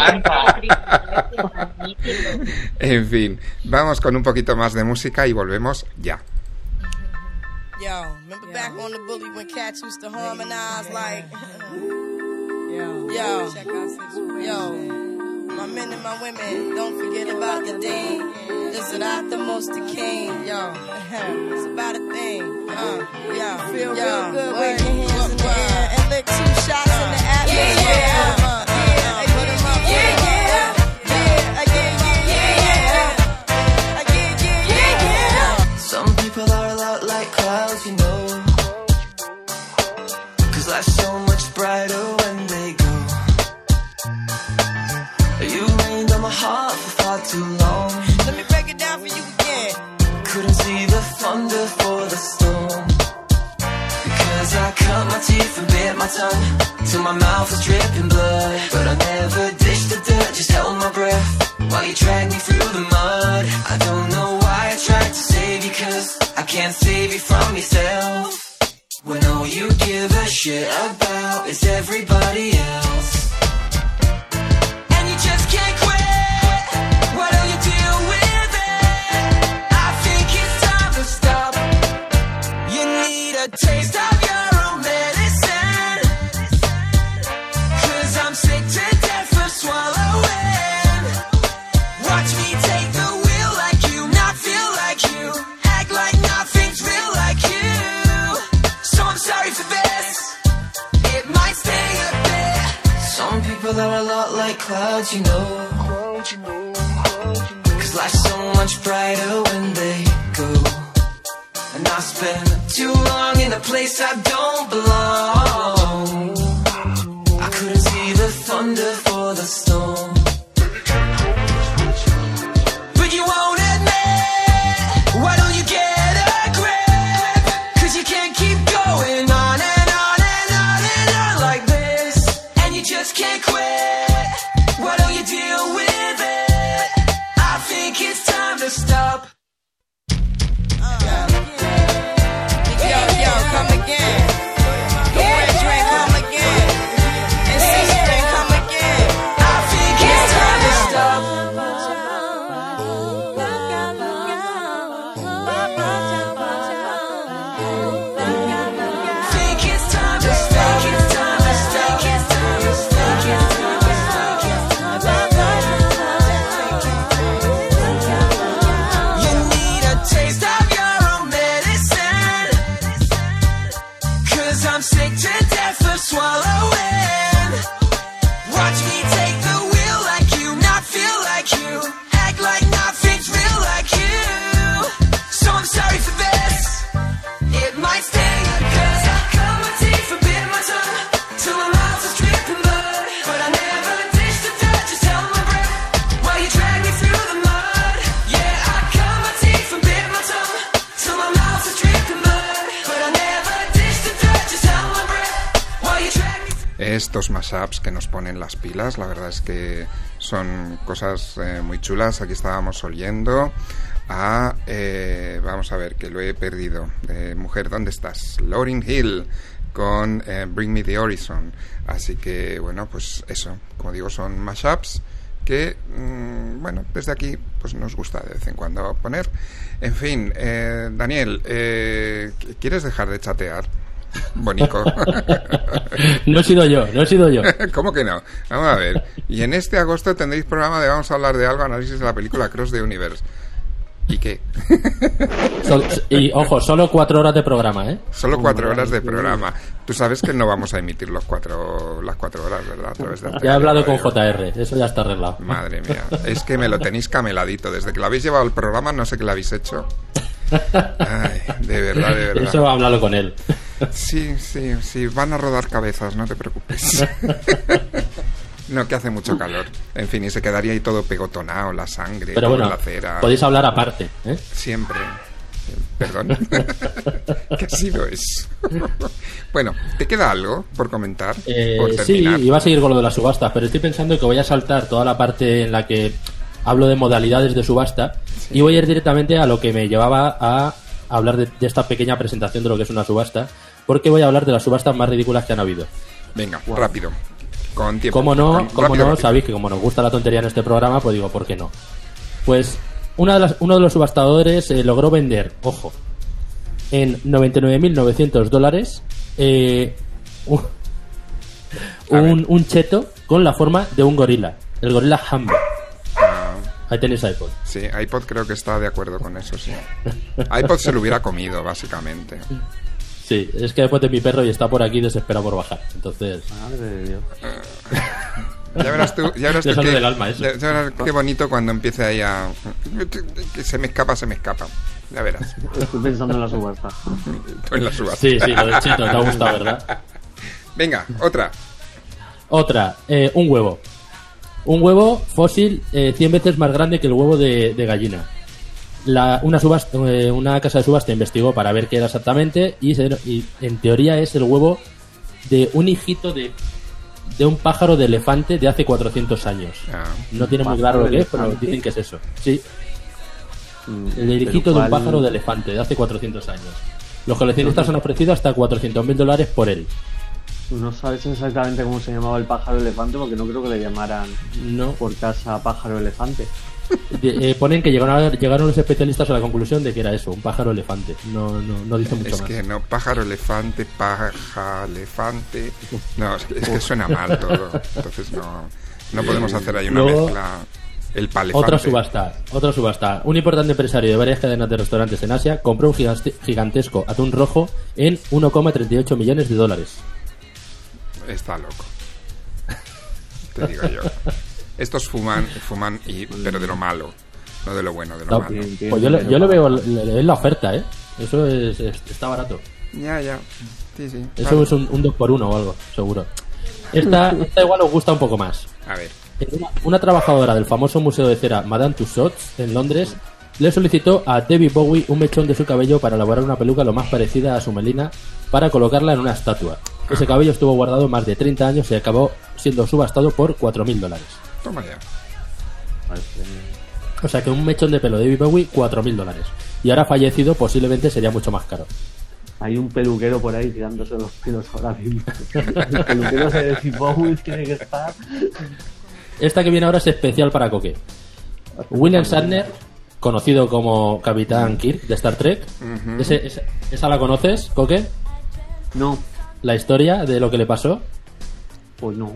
En fin, vamos con un poquito más de música y volvemos ya. Yo, remember back on the bully when cats used to harmonize like. Yo, yo, yo. My men and my women, don't forget about the dean. This is not the most the king. Yo, it's about a thing. Uh, yo, feel yo, real good. Wave your hands in the air and lick two shots in the atmosphere. Yeah, yeah. Uh, uh, uh, put 'em up. Yeah, yeah. Yeah, uh, yeah, yeah, yeah. Uh, yeah, yeah, yeah, yeah. Some people are a lot like clouds, you know. Cause life's so much teeth and bit my tongue. Till my mouth was dripping blood. But I never dished the dirt, just held my breath. While you dragged me through the mud. I don't know why I tried to save you, cause I can't save you from yourself. When all you give a shit about is everybody else. People are a lot like clouds, you know. Cause life's so much brighter when they go. And I spend too long in a place I don't belong. I couldn't see the thunder estos mashups que nos ponen las pilas. La verdad es que son cosas eh, muy chulas. Aquí estábamos oyendo a. eh, vamos a ver, que lo he perdido. Eh, mujer, ¿dónde estás? Lauryn Hill con eh, Bring Me the Horizon. Así que, bueno, pues eso. Como digo, son mashups que, mm, bueno, desde aquí pues nos gusta de vez en cuando poner. En fin, eh, Daniel, ¿quieres dejar de chatear? Bonico. No he sido yo, no he sido yo. ¿Cómo que no? Vamos a ver. Y en este agosto tendréis programa de Vamos a hablar de algo, análisis de la película Cross the Universe. ¿Y qué? Y ojo, solo cuatro horas de programa, ¿eh? Solo cuatro horas de programa. Tú sabes que no vamos a emitir los cuatro, las cuatro horas, ¿verdad? A través de Ya he hablado con JR, eso ya está arreglado. Madre mía, es que me lo tenéis cameladito. Desde que lo habéis llevado al programa, no sé qué le habéis hecho. Ay, de verdad, de verdad. Eso háblalo con él. Sí, sí, sí, van a rodar cabezas, no te preocupes. No, que hace mucho calor. En fin, y se quedaría ahí todo pegotonado, la sangre, Pero bueno, la cera. podéis hablar aparte, ¿eh? Siempre. Perdón. ¿Qué ha sido eso? bueno, ¿te queda algo por comentar? Eh, por sí, iba a seguir con lo de las subastas, pero estoy pensando que voy a saltar toda la parte en la que hablo de modalidades de subasta y voy a ir directamente a lo que me llevaba a hablar de, de esta pequeña presentación de lo que es una subasta, porque voy a hablar de las subastas más ridículas que han habido. Venga, rápido. Con tiempo. Como no, Con- rápido, no, rápido. sabéis que como nos gusta la tontería en este programa, pues digo, ¿por qué no? Pues una de las- uno de los subastadores eh, logró vender, ojo, en 99.900 dólares eh, un, un, un cheto con la forma de un gorila, el gorila Hambo. Ahí tenéis iPod. Sí, iPod creo que está de acuerdo con eso, sí. iPod se lo hubiera comido, básicamente. Sí, es que después de mi perro y está por aquí desesperado por bajar. Entonces. Madre de Dios. Ya verás tú, ya verás tú qué- del alma eso. ya- ya verás qué bonito cuando empiece ahí a... Que se me escapa, se me escapa. Ya verás. Estoy pensando en la subasta. Tú en la subasta. Sí, sí, lo del cheto, te ha gustado, ¿verdad? Venga, otra. Otra, eh, un huevo. Un huevo fósil eh, 100 veces más grande que el huevo de, de gallina. La- una, subasta, eh, una casa de subasta investigó para ver qué era exactamente y, se- y en teoría es el huevo de un hijito de, de un pájaro de elefante de hace 400 años. Ah. No tiene muy ¿Pájaro claro lo que es, pero dicen que es eso. Sí, Mm, el hijito de un ¿cuál- pájaro de elefante de hace 400 años. Los coleccionistas han ofrecido hasta 400 mil dólares por él. No sabes exactamente cómo se llamaba el pájaro elefante porque no creo que le llamaran No. por casa pájaro elefante. Eh, ponen que llegaron, a- llegaron los especialistas a la conclusión de que era eso, un pájaro elefante. No, no, no dice mucho Es más. que no, pájaro, elefante, paja, elefante. No, es que, es que suena mal todo. Entonces no, no podemos hacer ahí una Luego, mezcla. El palefante. Otra subasta, otra subasta. Un importante empresario de varias cadenas de restaurantes en Asia compró un gigantesco atún rojo en 1,38 millones de dólares. Está loco. Te digo yo. Estos fuman, fuman y, pero de lo malo, no de lo bueno, de lo No, malo. pues yo, le- yo lo veo en la oferta, ¿eh? Eso es, es- está barato. Ya, ya. Sí, sí. Eso Vale. es un, un 2 por 1 o algo, seguro. Esta, esta igual os gusta un poco más. A ver. Una, una trabajadora del famoso museo de cera Madame Tussauds en Londres le solicitó a David Bowie un mechón de su cabello para elaborar una peluca lo más parecida a su melina para colocarla en una estatua. Ese cabello estuvo guardado más de 30 años y acabó siendo subastado por 4.000 dólares. Toma ya. O sea que un mechón de pelo de David Bowie, 4.000 dólares. Y ahora fallecido posiblemente sería mucho más caro. Hay un peluquero por ahí tirándose los pelos ahora mismo. El peluquero de David Bowie tiene que estar. Esta que viene ahora es especial para Coque. William Shatner, conocido como Capitán Kirk de Star Trek. Ese- ¿Esa la conoces, Coque? No. ¿La historia de lo que le pasó? Pues no.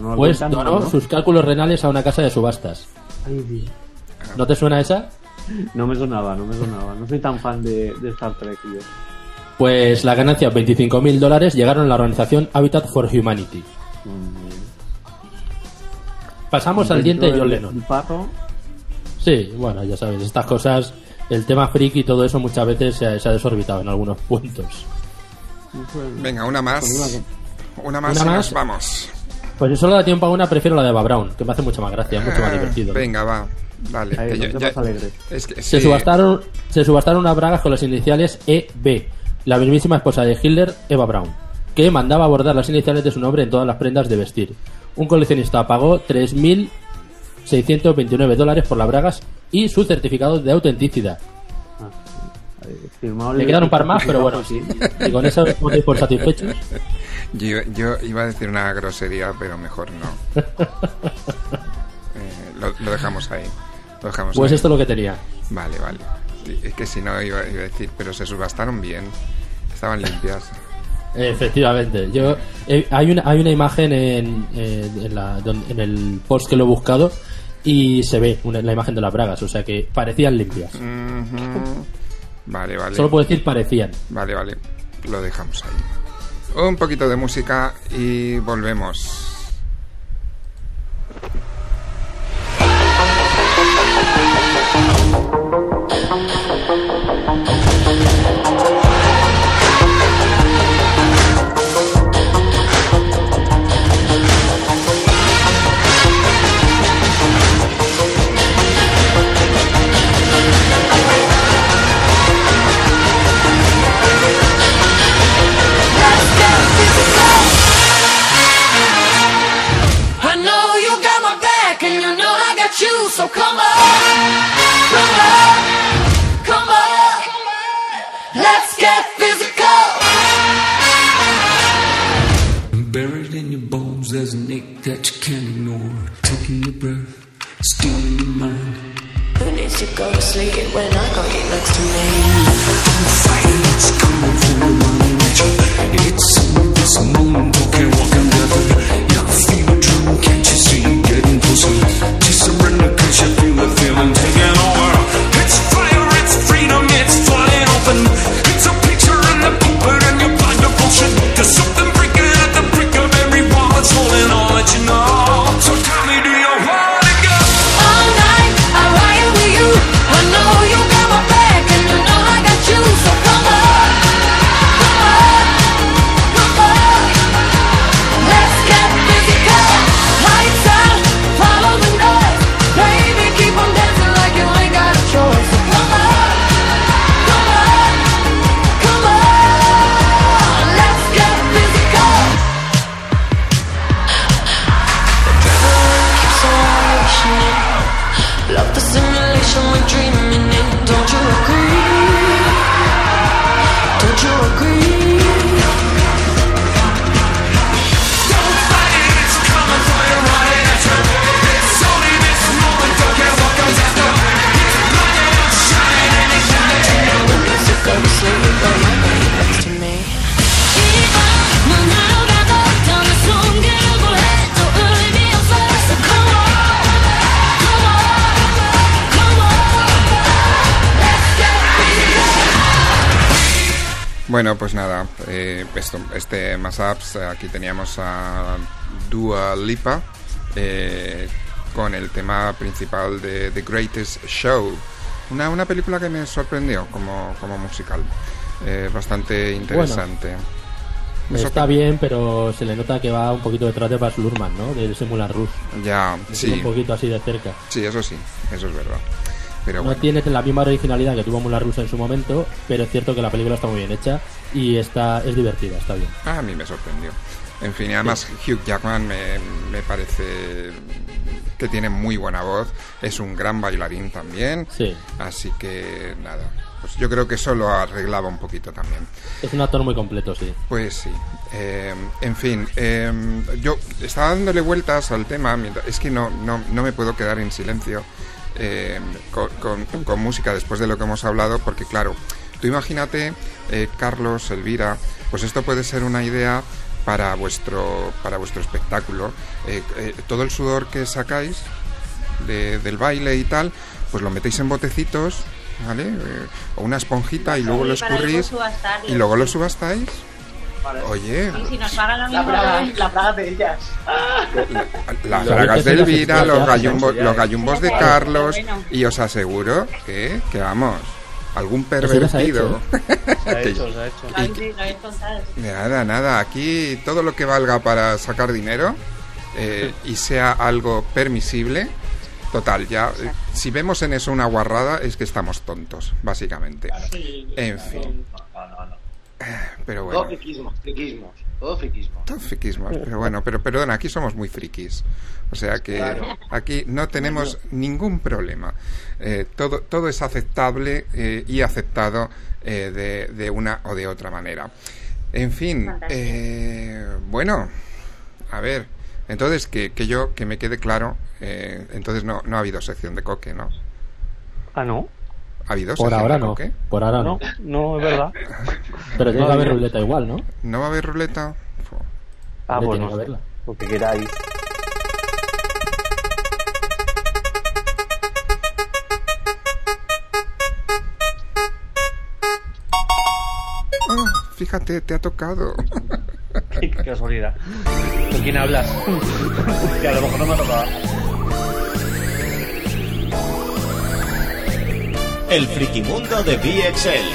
no la Pues donó ¿no? sus cálculos renales a una casa de subastas. Ay. ¿No te suena esa? No me sonaba, no me sonaba. No soy tan fan de, de Star Trek yo. Pues las ganancias, 25.000 dólares, llegaron a la organización Habitat for Humanity. Pasamos al diente de John Lennon. El parro. Sí, bueno, ya sabes, estas cosas, el tema friki y todo eso muchas veces se ha, se ha desorbitado en algunos puntos. Venga, una más. Una más Una y más. nos vamos. Pues si solo da tiempo a una, prefiero la de Eva Brown, que me hace mucha más gracia, mucho más Ah, divertido. Venga, va. Dale. Ahí, que yo- te ya- vas alegre. Es que Se sí. subastaron, se subastaron unas bragas con las iniciales EB, la mismísima esposa de Hitler, Eva Brown. que mandaba bordar las iniciales de su nombre en todas las prendas de vestir. Un coleccionista pagó 3.629 dólares por las bragas y su certificado de autenticidad. Firmado Le quedan un par más, pero bueno, sí. Y con eso os doy por satisfechos. Yo, yo iba a decir una grosería, pero mejor no. Eh, lo, lo dejamos ahí. Lo dejamos Pues ahí. esto es lo que tenía. Vale, vale. Es que si no iba, iba a decir, pero se subastaron bien. Estaban limpias. Efectivamente. Yo eh, hay una hay una imagen en, eh, en, la- don- en el post que lo he buscado y se ve una, la imagen de las bragas, o sea que parecían limpias. Ujú. Vale, vale. Solo puedo decir parecían. Vale, vale. Lo dejamos ahí. Un poquito de música y volvemos. Let's get physical. Buried in your bones, there's an ache that you can't ignore. Taking your breath, stealing your mind. Who needs to go to sleep when I got you next to me? Fire that's coming from the mind. It's in this moment, walking, walking together. Yeah, feel it true, can't you see? Getting closer. Just surrender, cause you feel the feeling taking Bueno, pues nada, eh, esto, este Masaps, aquí teníamos a Dua Lipa eh, con el tema principal de The Greatest Show. Una, una película que me sorprendió como, como musical. Eh, bastante interesante. Me Está bien, pero se le nota que va un poquito detrás de Baz Luhrmann, ¿no? Del Simulan Rush. Ya, sí. Un poquito así de cerca. Sí, eso sí, eso es verdad. Pero no tiene la misma originalidad que tuvo Mulan Rush en su momento, pero es cierto que la película está muy bien hecha y está es divertida, está bien. Ah, a mí me sorprendió. En fin, además Hugh Jackman me, me parece que tiene muy buena voz, es un gran bailarín también, Sí. así que nada, pues yo creo que eso lo arreglaba un poquito también. Es un actor muy completo, sí. Pues sí. Eh, en fin, eh, yo estaba dándole vueltas al tema, es que no, no, no me puedo quedar en silencio eh, con, con- con música después de lo que hemos hablado, porque claro, tú imagínate, eh, Carlos, Elvira, pues esto puede ser una idea para vuestro, para vuestro espectáculo. Eh, eh, todo el sudor que sacáis de- del baile y tal, pues lo metéis en botecitos, ¿vale? Eh, o una esponjita y luego lo escurrís y luego lo subastáis. Oye, Y si nos pagan La plaga, pues- la plaga de ellas. las bragas de Elvira, los gallumbos, ya, los gallumbos de Carlos, y os aseguro que, que vamos, algún pervertido. Nada, nada, aquí todo lo que valga para sacar dinero eh, y sea algo permisible, total, ya, eh, si vemos en eso una guarrada es que estamos tontos, básicamente. En fin. Pero Todo bueno, friquismos, friquismos, todo friquismo. todo friquismo. Pero bueno, pero perdona, aquí somos muy frikis. O sea que Claro. aquí no tenemos ningún problema. Eh, todo, todo es aceptable eh, y aceptado eh, de, de una o de otra manera. En fin, eh, bueno, a ver, entonces que, que yo, que me quede claro, eh, entonces no, no ha habido sección de coque, ¿no? Ah, no. ¿Ha habido Por ahora no. coque? Por ahora no. No, es verdad. Pero tiene No que haber ruleta igual, ¿no? ¿No va a haber ruleta? Ah, pues no que sé, haberla. Lo que queráis. Oh, fíjate, te ha tocado. Qué casualidad. ¿Con quién hablas? que a lo mejor no me ha tocado. El frikimundo de VXL.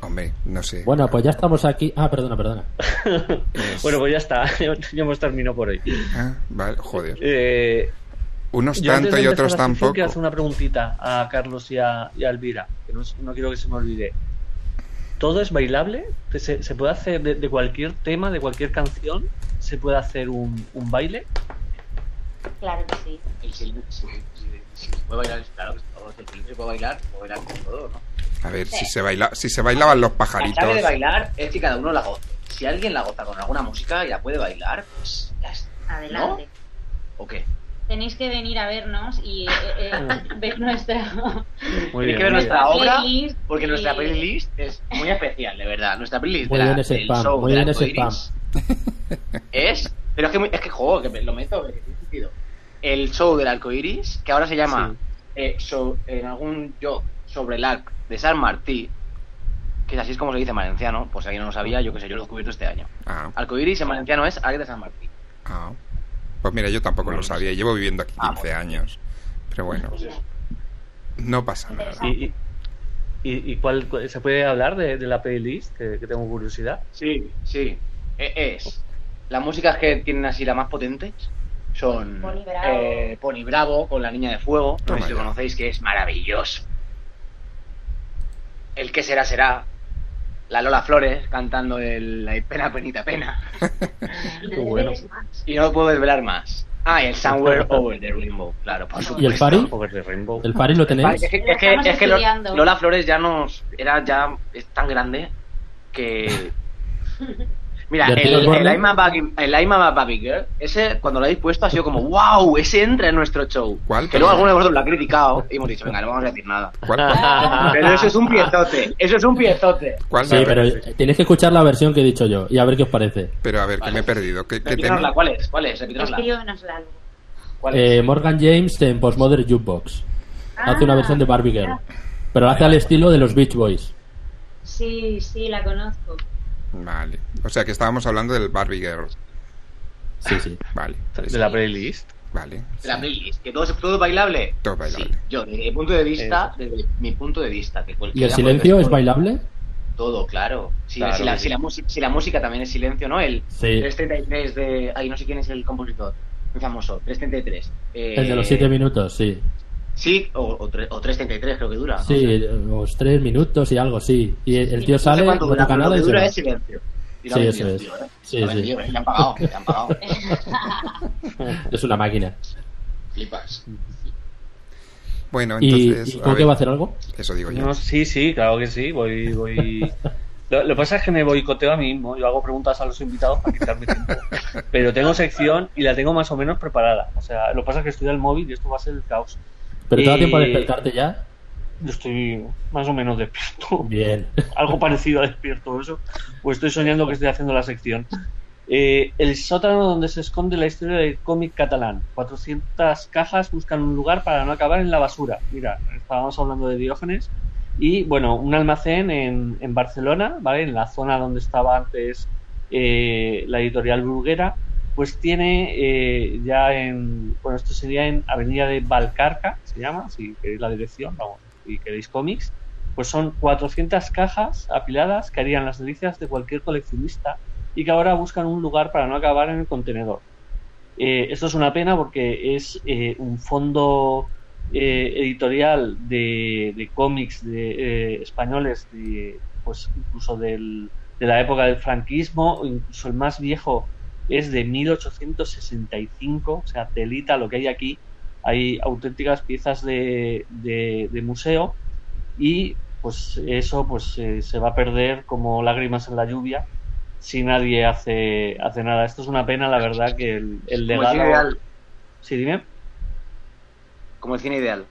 Hombre, no sé. Bueno, pues ya estamos aquí. Ah, perdona, perdona. Bueno, pues ya está. Ya hemos terminado por hoy. Ah, vale, joder. Eh, Unos tanto y otros tampoco. Quiero hacer una preguntita a Carlos y a, y a Elvira, que no, no quiero que se me olvide. ¿Todo es bailable? ¿Se, se puede hacer de, de cualquier tema, de cualquier canción? ¿Se puede hacer un, un baile? Claro que sí. El silencio, si, si, si se puede bailar, claro que todo, si el silencio se puede bailar, puede bailar con todo, ¿no? A ver, si se baila, si se bailaban los La pajaritos. clave de bailar es que cada uno la goce. Si alguien la goza con alguna música y la puede bailar, pues ya está. Adelante. ¿O qué? Tenéis que venir a vernos y eh, eh, ver nuestra. Tenéis que ver nuestra obra, playlist porque y- nuestra playlist es muy especial, de verdad. Nuestra playlist Muy de la- bien ese del spam, show muy bien ese arcoiris es... Pero es que, es que juego, que me- lo meto, que tiene sentido. El show del arco iris, que ahora se llama eh, so- en algún yo sobre el arc de San Martí, que así es como se dice en valenciano, pues si alguien no lo sabía, yo que sé, yo lo he descubierto este año. Ah, Arco iris en valenciano es arc de San Martí. ah. Pues mira, yo tampoco lo sabía. Llevo viviendo aquí 15 años. Pero bueno, no pasa nada. ¿Y, y, cuál, cuál- se puede hablar de, de la playlist? Que, que tengo curiosidad. Sí, sí. E- Es. Las músicas que tienen así las más potentes son Pony Bravo. eh, Pony Bravo con la Niña de Fuego, no sé si lo conocéis, que es maravilloso. El que será será. La Lola Flores cantando el la Pena Penita Pena. Qué bueno. Y no lo puedo desvelar más. Ah, y el Somewhere Over the Rainbow, claro, por supuesto. ¿Y el Fari? Over the Rainbow. ¿El Fari lo tenéis? Es que, es que, es que. Lola Flores ya nos. Era ya. Es tan grande que. Mira, ¿Y el, el? I'm a Baby- el I'm a Baby Girl, ese cuando lo habéis puesto ha sido como, wow, ese entra en nuestro show. ¿Cuál? Que luego alguno de vosotros lo ha criticado y hemos dicho, venga, no vamos a decir nada. ¿Cuál? Pero eso es un piezote, eso es un piezote. ¿Cuál? Sí, pero tienes que escuchar la versión que he dicho yo y a ver qué os parece. Pero a ver, que me he perdido. ¿Qué, qué tema? ¿cuál es? ¿Cuál es? Escríbenosla. ¿Cuál es? Eh, Morgan James en Postmodern Jukebox. Hace una Ah, versión de Barbie Girl. Pero lo hace al estilo de los Beach Boys. Sí, sí, la conozco. Vale. O sea que estábamos hablando del Barbie Girl. Sí, sí. Vale. De la playlist. Vale. De la playlist, que todo es, todo es bailable. Todo bailable. Sí, yo, desde mi punto de vista, desde mi punto de vista, que ¿Y el silencio es bailable? Todo, claro. Si, Claro si la, si, sí. la música, si la música también es silencio, ¿no? El Sí. 333 de... Ay, no sé quién es el compositor. Muy famoso. 333. Eh, El de los 7 minutos, sí. Sí, o, o, tre- o 333 creo que dura. no Sí, sé. los 3 minutos y algo, sí. Y el el tío No sé sale, no dura, toca nada que y se dura va. es silencio. Y Sí, eso es. tío, ¿eh? Sí, sí. vendido, ¿eh? Le han pagado, le han pagado. Es una máquina. Flipas. Bueno, ¿Y, entonces. y a Coque ver, va a hacer algo? Eso digo yo. No, sí, sí, claro que sí. Voy, voy. Lo, lo que pasa es que me boicoteo a mí mismo. Yo hago preguntas a los invitados para quitarme tiempo. Pero tengo sección y la tengo más o menos preparada. O sea, lo que pasa es que estoy al móvil y esto va a ser el caos. ¿Pero te da Eh, tiempo a despertarte ya? Yo estoy más o menos despierto. Bien. Algo parecido a despierto eso. O estoy soñando que estoy haciendo la sección. Eh, el sótano donde se esconde la historia del cómic catalán. 400 cajas buscan un lugar para no acabar en la basura. Mira, estábamos hablando de Diógenes. Y bueno, un almacén en, en Barcelona, ¿vale? En la zona donde estaba antes eh, la editorial Bruguera, pues tiene eh, ya en. Bueno, esto sería en Avenida de Valcarca, se llama, si queréis la dirección, vamos, si queréis cómics. Pues son 400 cajas apiladas que harían las delicias de cualquier coleccionista y que ahora buscan un lugar para no acabar en el contenedor. Eh, esto es una pena porque es eh, un fondo eh, editorial de, de cómics de, eh, españoles, de, pues incluso del- de la época del franquismo, incluso el más viejo es de 1865, o sea, telita lo que hay aquí. Hay auténticas piezas de, de- de museo y pues eso pues eh, se va a perder como lágrimas en la lluvia si nadie hace, hace nada. Esto es una pena, la verdad, que el, el Como el cine legado... ideal. Sí, dime. Como el cine ideal.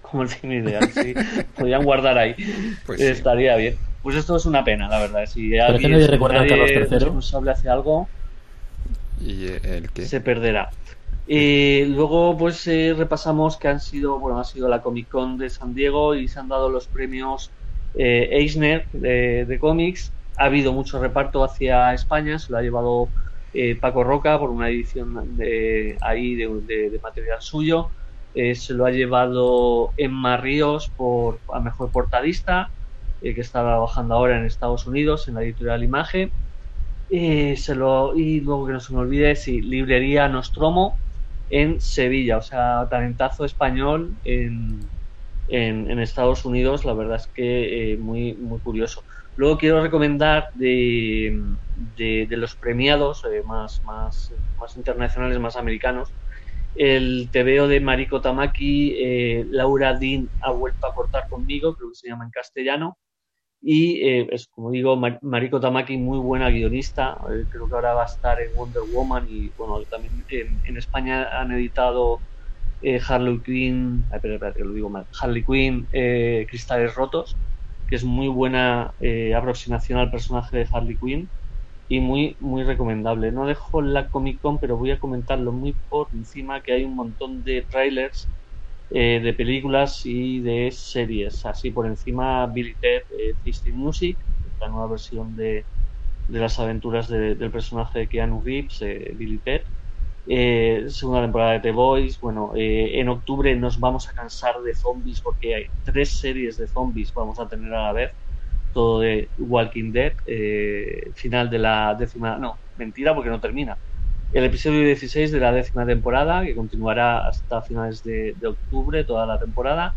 Como el cine ideal, sí. Podrían guardar ahí. Pues sí. Estaría bien. Pues esto es una pena, la verdad. Si alguien nadie si recuerda a Carlos III. responsable hace algo, ¿Y eh, se perderá. Eh, luego, pues eh, repasamos que han sido, bueno, ha sido la Comic Con de San Diego y se han dado los premios Eisner de, cómics. Ha habido mucho reparto hacia España, se lo ha llevado Paco Roca por una edición de, ahí de, de- material suyo. Se lo ha llevado Emma Ríos por a mejor portadista, que está trabajando ahora en Estados Unidos en la editorial Imagen. Eh, se lo, y luego que no se me olvide, sí, Librería Nostromo en Sevilla, o sea, talentazo español en, en, Estados Unidos, la verdad es que eh, muy, muy curioso. Luego quiero recomendar de, de, los premiados eh, más, más, más internacionales, más americanos, el TVO de Mariko Tamaki, eh, Laura Dean ha vuelto a cortar conmigo, creo que se llama en castellano, y eh, es como digo, Mar- Mariko Tamaki, muy buena guionista. eh, creo que ahora va a estar en Wonder Woman y bueno, también en, España han editado eh, Harley Quinn, lo digo Harley Quinn, eh, Cristales Rotos, que es muy buena eh, aproximación al personaje de Harley Quinn y muy muy recomendable. No dejo la Comic Con, pero voy a comentarlo muy por encima que hay un montón de trailers eh, de películas y de series. Así por encima, Billy Ted, eh, Music, la nueva versión de, de las aventuras de- del personaje de Keanu Reeves, eh, Billy Ted. Eh, segunda temporada de The Boys. Bueno, eh, en octubre nos vamos a cansar de zombies porque hay tres series de zombies vamos a tener a la vez. Todo de Walking Dead, eh, final de la décima. No, mentira porque no termina el episodio 16 de la décima temporada, que continuará hasta finales de, octubre, toda la temporada.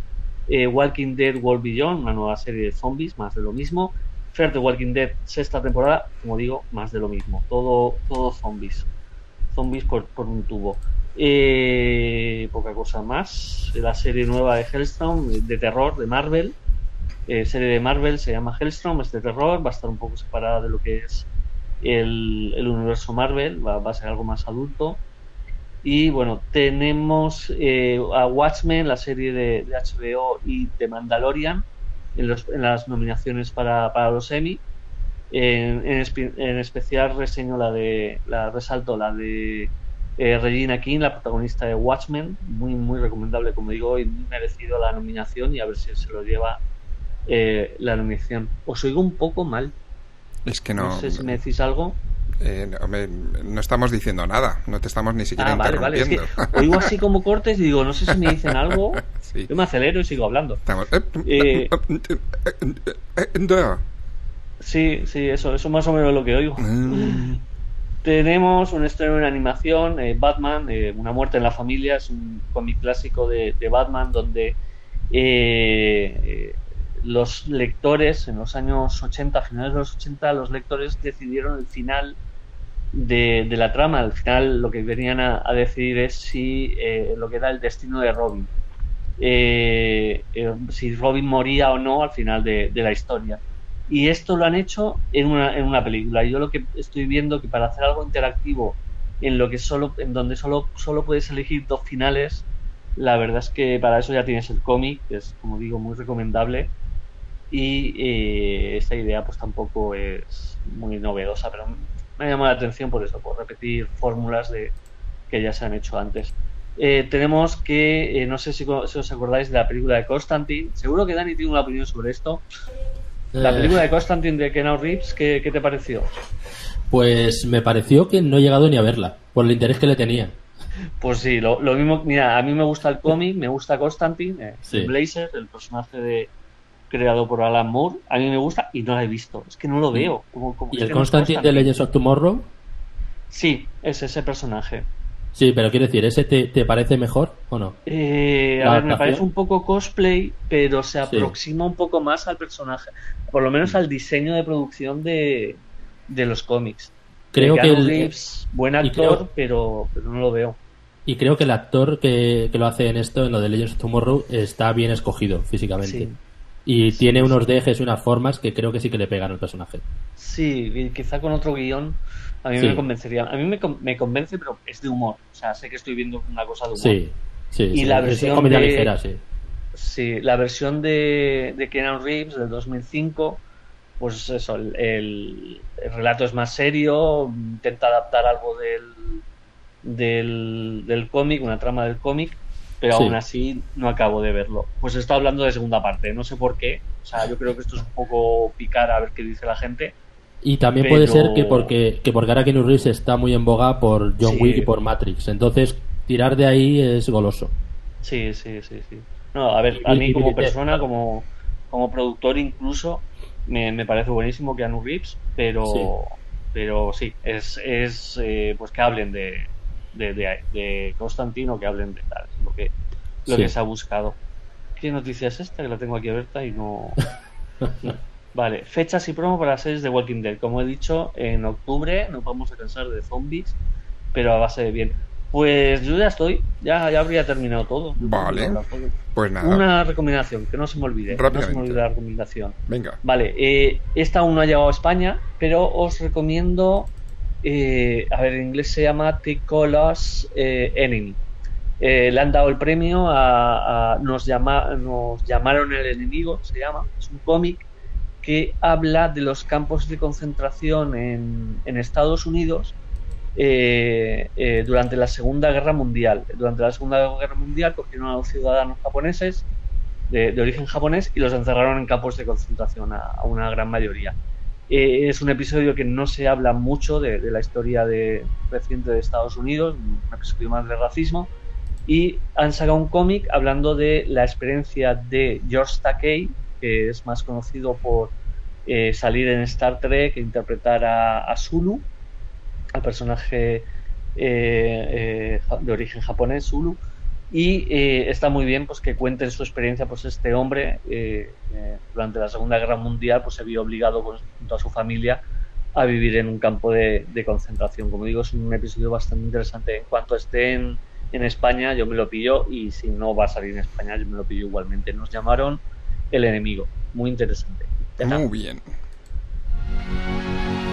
Eh, Walking Dead World Beyond, una nueva serie de zombies, más de lo mismo. Fear the Walking Dead, sexta temporada, como digo, más de lo mismo. Todo, todo zombies. Zombies por, por un tubo. Eh, poca cosa más. La serie nueva de Hellstrom, de terror, de Marvel. Eh, serie de Marvel, se llama Hellstrom, es de terror, va a estar un poco separada de lo que es el, universo Marvel, va, a ser algo más adulto. Y bueno, tenemos eh, a Watchmen, la serie de, HBO y de Mandalorian, en, los- en las nominaciones para, para los Emmy. En, en especial reseño la de, la resalto la de eh, Regina King, la protagonista de Watchmen, muy muy recomendable como digo y muy merecido la nominación y a ver si se lo lleva eh, la nominación. Os oigo un poco mal. Es que no. No sé si me decís algo. eh, no, hombre, no estamos diciendo nada, no te estamos ni siquiera Ah, vale, vale. Es que interrumpiendo. oigo así como cortes y digo, no sé si me dicen algo. Sí. Yo me acelero y sigo hablando. Estamos- Eh, Eh, sí, sí, eso, eso más o menos es lo que oigo. Tenemos un estreno en animación, eh, Batman, Una muerte en la familia, es un cómic clásico de, de Batman donde los lectores en los años 80, finales de los 80, los lectores decidieron el final de, de la trama. Al final lo que venían a, a decidir es si eh, lo que era el destino de Robin. Eh, eh, si Robin moría o no al final de, de la historia. Y esto lo han hecho en una, en una película. Yo lo que estoy viendo que para hacer algo interactivo en lo que solo, en donde solo, solo puedes elegir dos finales, la verdad es que para eso ya tienes el cómic, que es como digo muy recomendable. Y eh, esta idea pues tampoco es muy novedosa, pero me ha llamado la atención por eso, por repetir fórmulas de que ya se han hecho antes. Eh, tenemos que, eh, no sé si, si os acordáis de la película de Constantine, seguro que Dani tiene una opinión sobre esto. La película de Constantine de Keanu Reeves, ¿qué, qué te pareció? Pues me pareció que no he llegado ni a verla, por el interés que le tenía. Pues sí, lo, lo mismo, mira, a mí me gusta el cómic, me gusta Constantine, eh, Sí. Blazer, el personaje de creado por Alan Moore, a mí me gusta y no la he visto, es que no lo veo. Como, como- ¿Y el Constantine de Legends of Tomorrow? Sí, es ese personaje. Sí, pero quiero decir, ¿ese te, te parece mejor o no? Eh, a ver, me parece un poco cosplay, pero se Sí. aproxima un poco más al personaje, por lo menos al diseño de producción de, de los cómics. Creo que el- Reeves, buen actor, creo- pero, pero no lo veo. Y creo que el actor que, que lo hace en esto, en lo de Legends of Tomorrow, está bien escogido físicamente. Sí. Y tiene unos dejes y unas formas que creo que sí que le pegan al personaje. Sí, quizá con otro guion a mí Sí. me convencería. A mí me, me convence, pero es de humor. O sea, sé que estoy viendo una cosa de humor. Sí, sí, Y sí. la Es versión comedia de- ligera, sí. Sí, la versión de, de Keanu Reeves del 2005, pues eso, el, el- el relato es más serio, intenta adaptar algo del, del, del cómic, una trama del cómic, pero Sí. aún así no acabo de verlo. Pues está hablando de segunda parte, no sé por qué, o sea, yo creo que esto es un poco picar a ver qué dice la gente. Y también Pero- puede ser que porque, que porque ahora Keanu Reeves está muy en boga por John Sí. Wick y por Matrix. Entonces, tirar de ahí es goloso. Sí, sí, sí, sí. No, a ver, a mí como persona, como, como productor incluso, me, me parece buenísimo Keanu Reeves, pero Sí. pero sí, es, es eh, pues que hablen de, de, de, de Constantino, que hablen de tal, lo que, lo Sí. que se ha buscado. ¿Qué noticia es esta? Que la tengo aquí abierta y no... no. Vale, fechas y promo para las series de Walking Dead. Como he dicho, en octubre nos vamos a cansar de zombies, pero a base de bien. Pues yo ya estoy, ya, ya habría terminado todo. Vale. Pues nada. Una recomendación, que no se me olvide. No se me olvide la recomendación. Venga. Vale, eh, esta aún no ha llegado a España, pero os recomiendo. Eh, a ver, en inglés se llama The Colors eh, Enemy. Eh, le han dado el premio a, nos, llama, nos llamaron el enemigo, se llama. Es un cómic que habla de los campos de concentración en, Estados Unidos eh, eh, durante la Segunda Guerra Mundial. Durante la Segunda Guerra Mundial cogieron a los ciudadanos japoneses de, origen japonés y los encerraron en campos de concentración a una gran mayoría. Eh, es un episodio que no se habla mucho de, la historia de, reciente de Estados Unidos, un episodio más de racismo, y han sacado un cómic hablando de la experiencia de George Takei, que es más conocido por eh, salir en Star Trek e interpretar a, Zulu, al personaje eh, eh, de origen japonés, Zulu, y eh, está muy bien pues que cuenten su experiencia pues este hombre eh, eh, durante la Segunda Guerra Mundial pues se vio obligado con- junto a su familia a vivir en un campo de, de concentración. Como digo es un episodio bastante interesante. En cuanto esté en, en España yo me lo pillo y si no va a salir en España yo me lo pillo igualmente. Nos llamaron el enemigo. Muy interesante. Muy bien.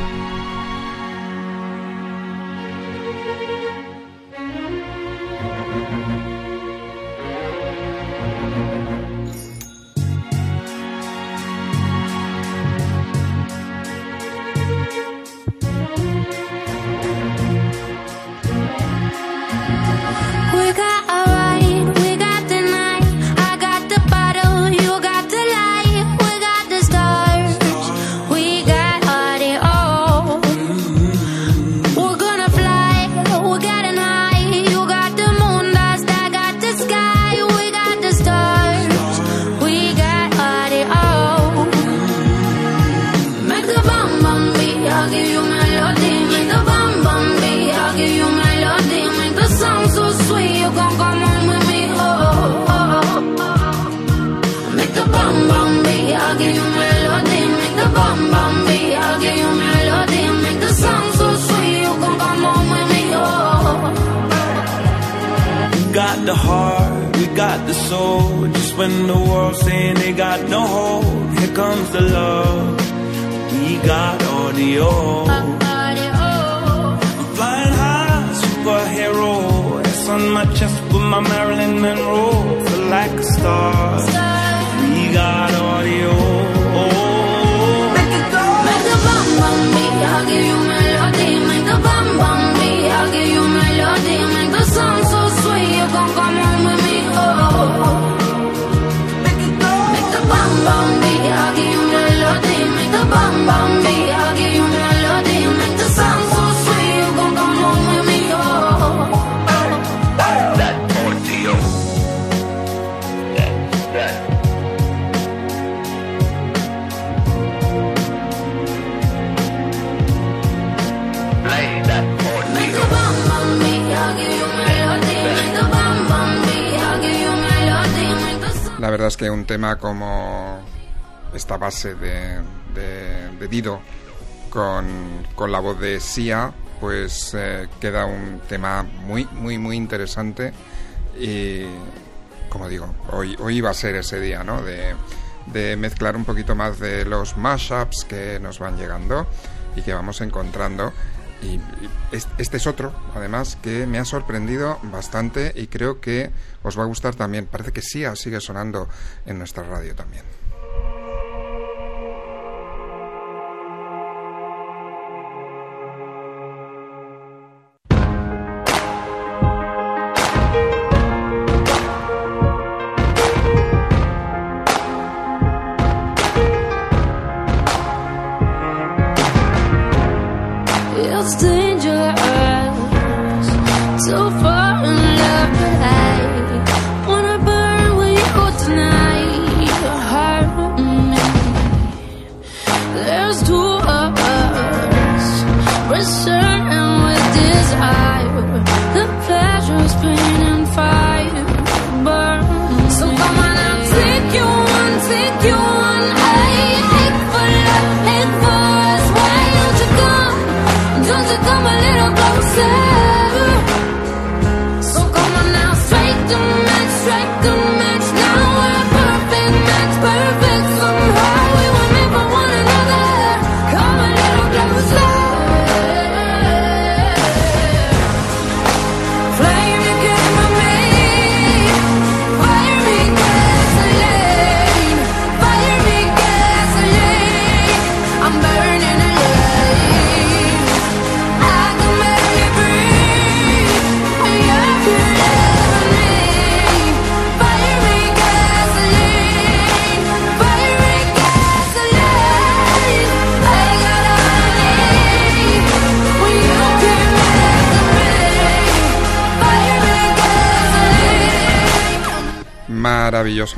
De, de, Dido con, con la voz de Sia, pues eh, queda un tema muy, muy, muy interesante y, como digo, hoy, hoy va a ser ese día, ¿no? De, mezclar un poquito más de los mashups que nos van llegando y que vamos encontrando. Y, y es- este es otro, además, que me ha sorprendido bastante y creo que os va a gustar también. Parece que sí sigue sonando en nuestra radio también.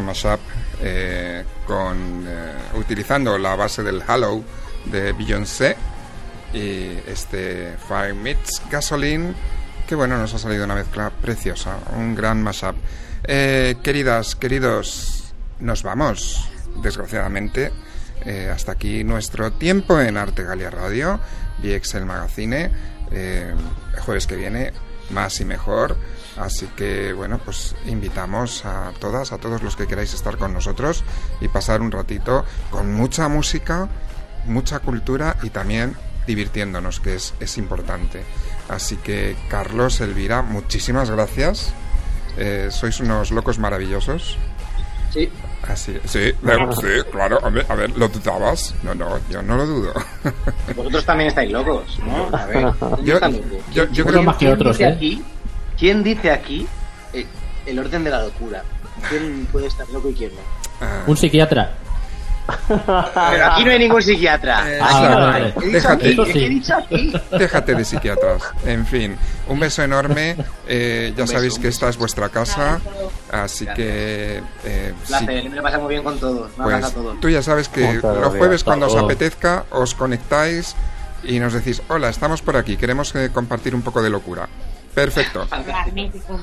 Mashup eh, con eh, utilizando la base del Hello de Beyoncé y este Fire Meets Gasoline que bueno nos ha salido una mezcla preciosa un gran mashup. Eh, queridas queridos nos vamos desgraciadamente hasta aquí nuestro tiempo en Arte Galia Radio el Magazine jueves que viene más y mejor así que bueno pues invitamos a todas a todos los que queráis estar con nosotros y pasar un ratito con mucha música mucha cultura y también divirtiéndonos que es, es importante así que Carlos Elvira muchísimas gracias Eh, sois unos locos maravillosos Sí. Así, sí, claro, sí, claro. Hombre, a ver, ¿lo dudabas? No, no, yo no lo dudo. Vosotros también estáis locos, ¿no? A ver, ¿quién Yo- yo- yo ¿Quién creo- más que otros, ¿eh? Aquí, ¿Quién dice aquí eh, el orden de la locura? ¿Quién puede estar loco y quién no? Un psiquiatra. Pero aquí no hay ningún psiquiatra. Aquí ah, no vale, hay. vale. He dicho Déjate. aquí, ¿qué he dicho aquí? Déjate de psiquiatras. En fin, un beso enorme. Eh, ya beso, sabéis que esta es vuestra casa. Así que. eh, sí, placer, me lo pasa muy bien con todos. Pues abrazo a todos. tú ya sabes que Muchas los jueves, cuando os apetezca, os conectáis y nos decís: Hola, estamos por aquí, queremos eh, compartir un poco de locura. Perfecto. Magnífico.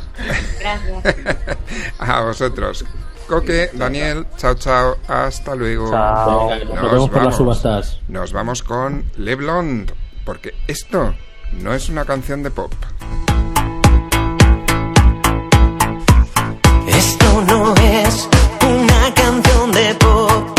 Gracias. A vosotros. Coque, Daniel, chao, chao, hasta luego. Chao. Nos vemos por las subastas. Nos vamos con Le Blonde, porque esto no es una canción de pop. Esto no es una canción de pop.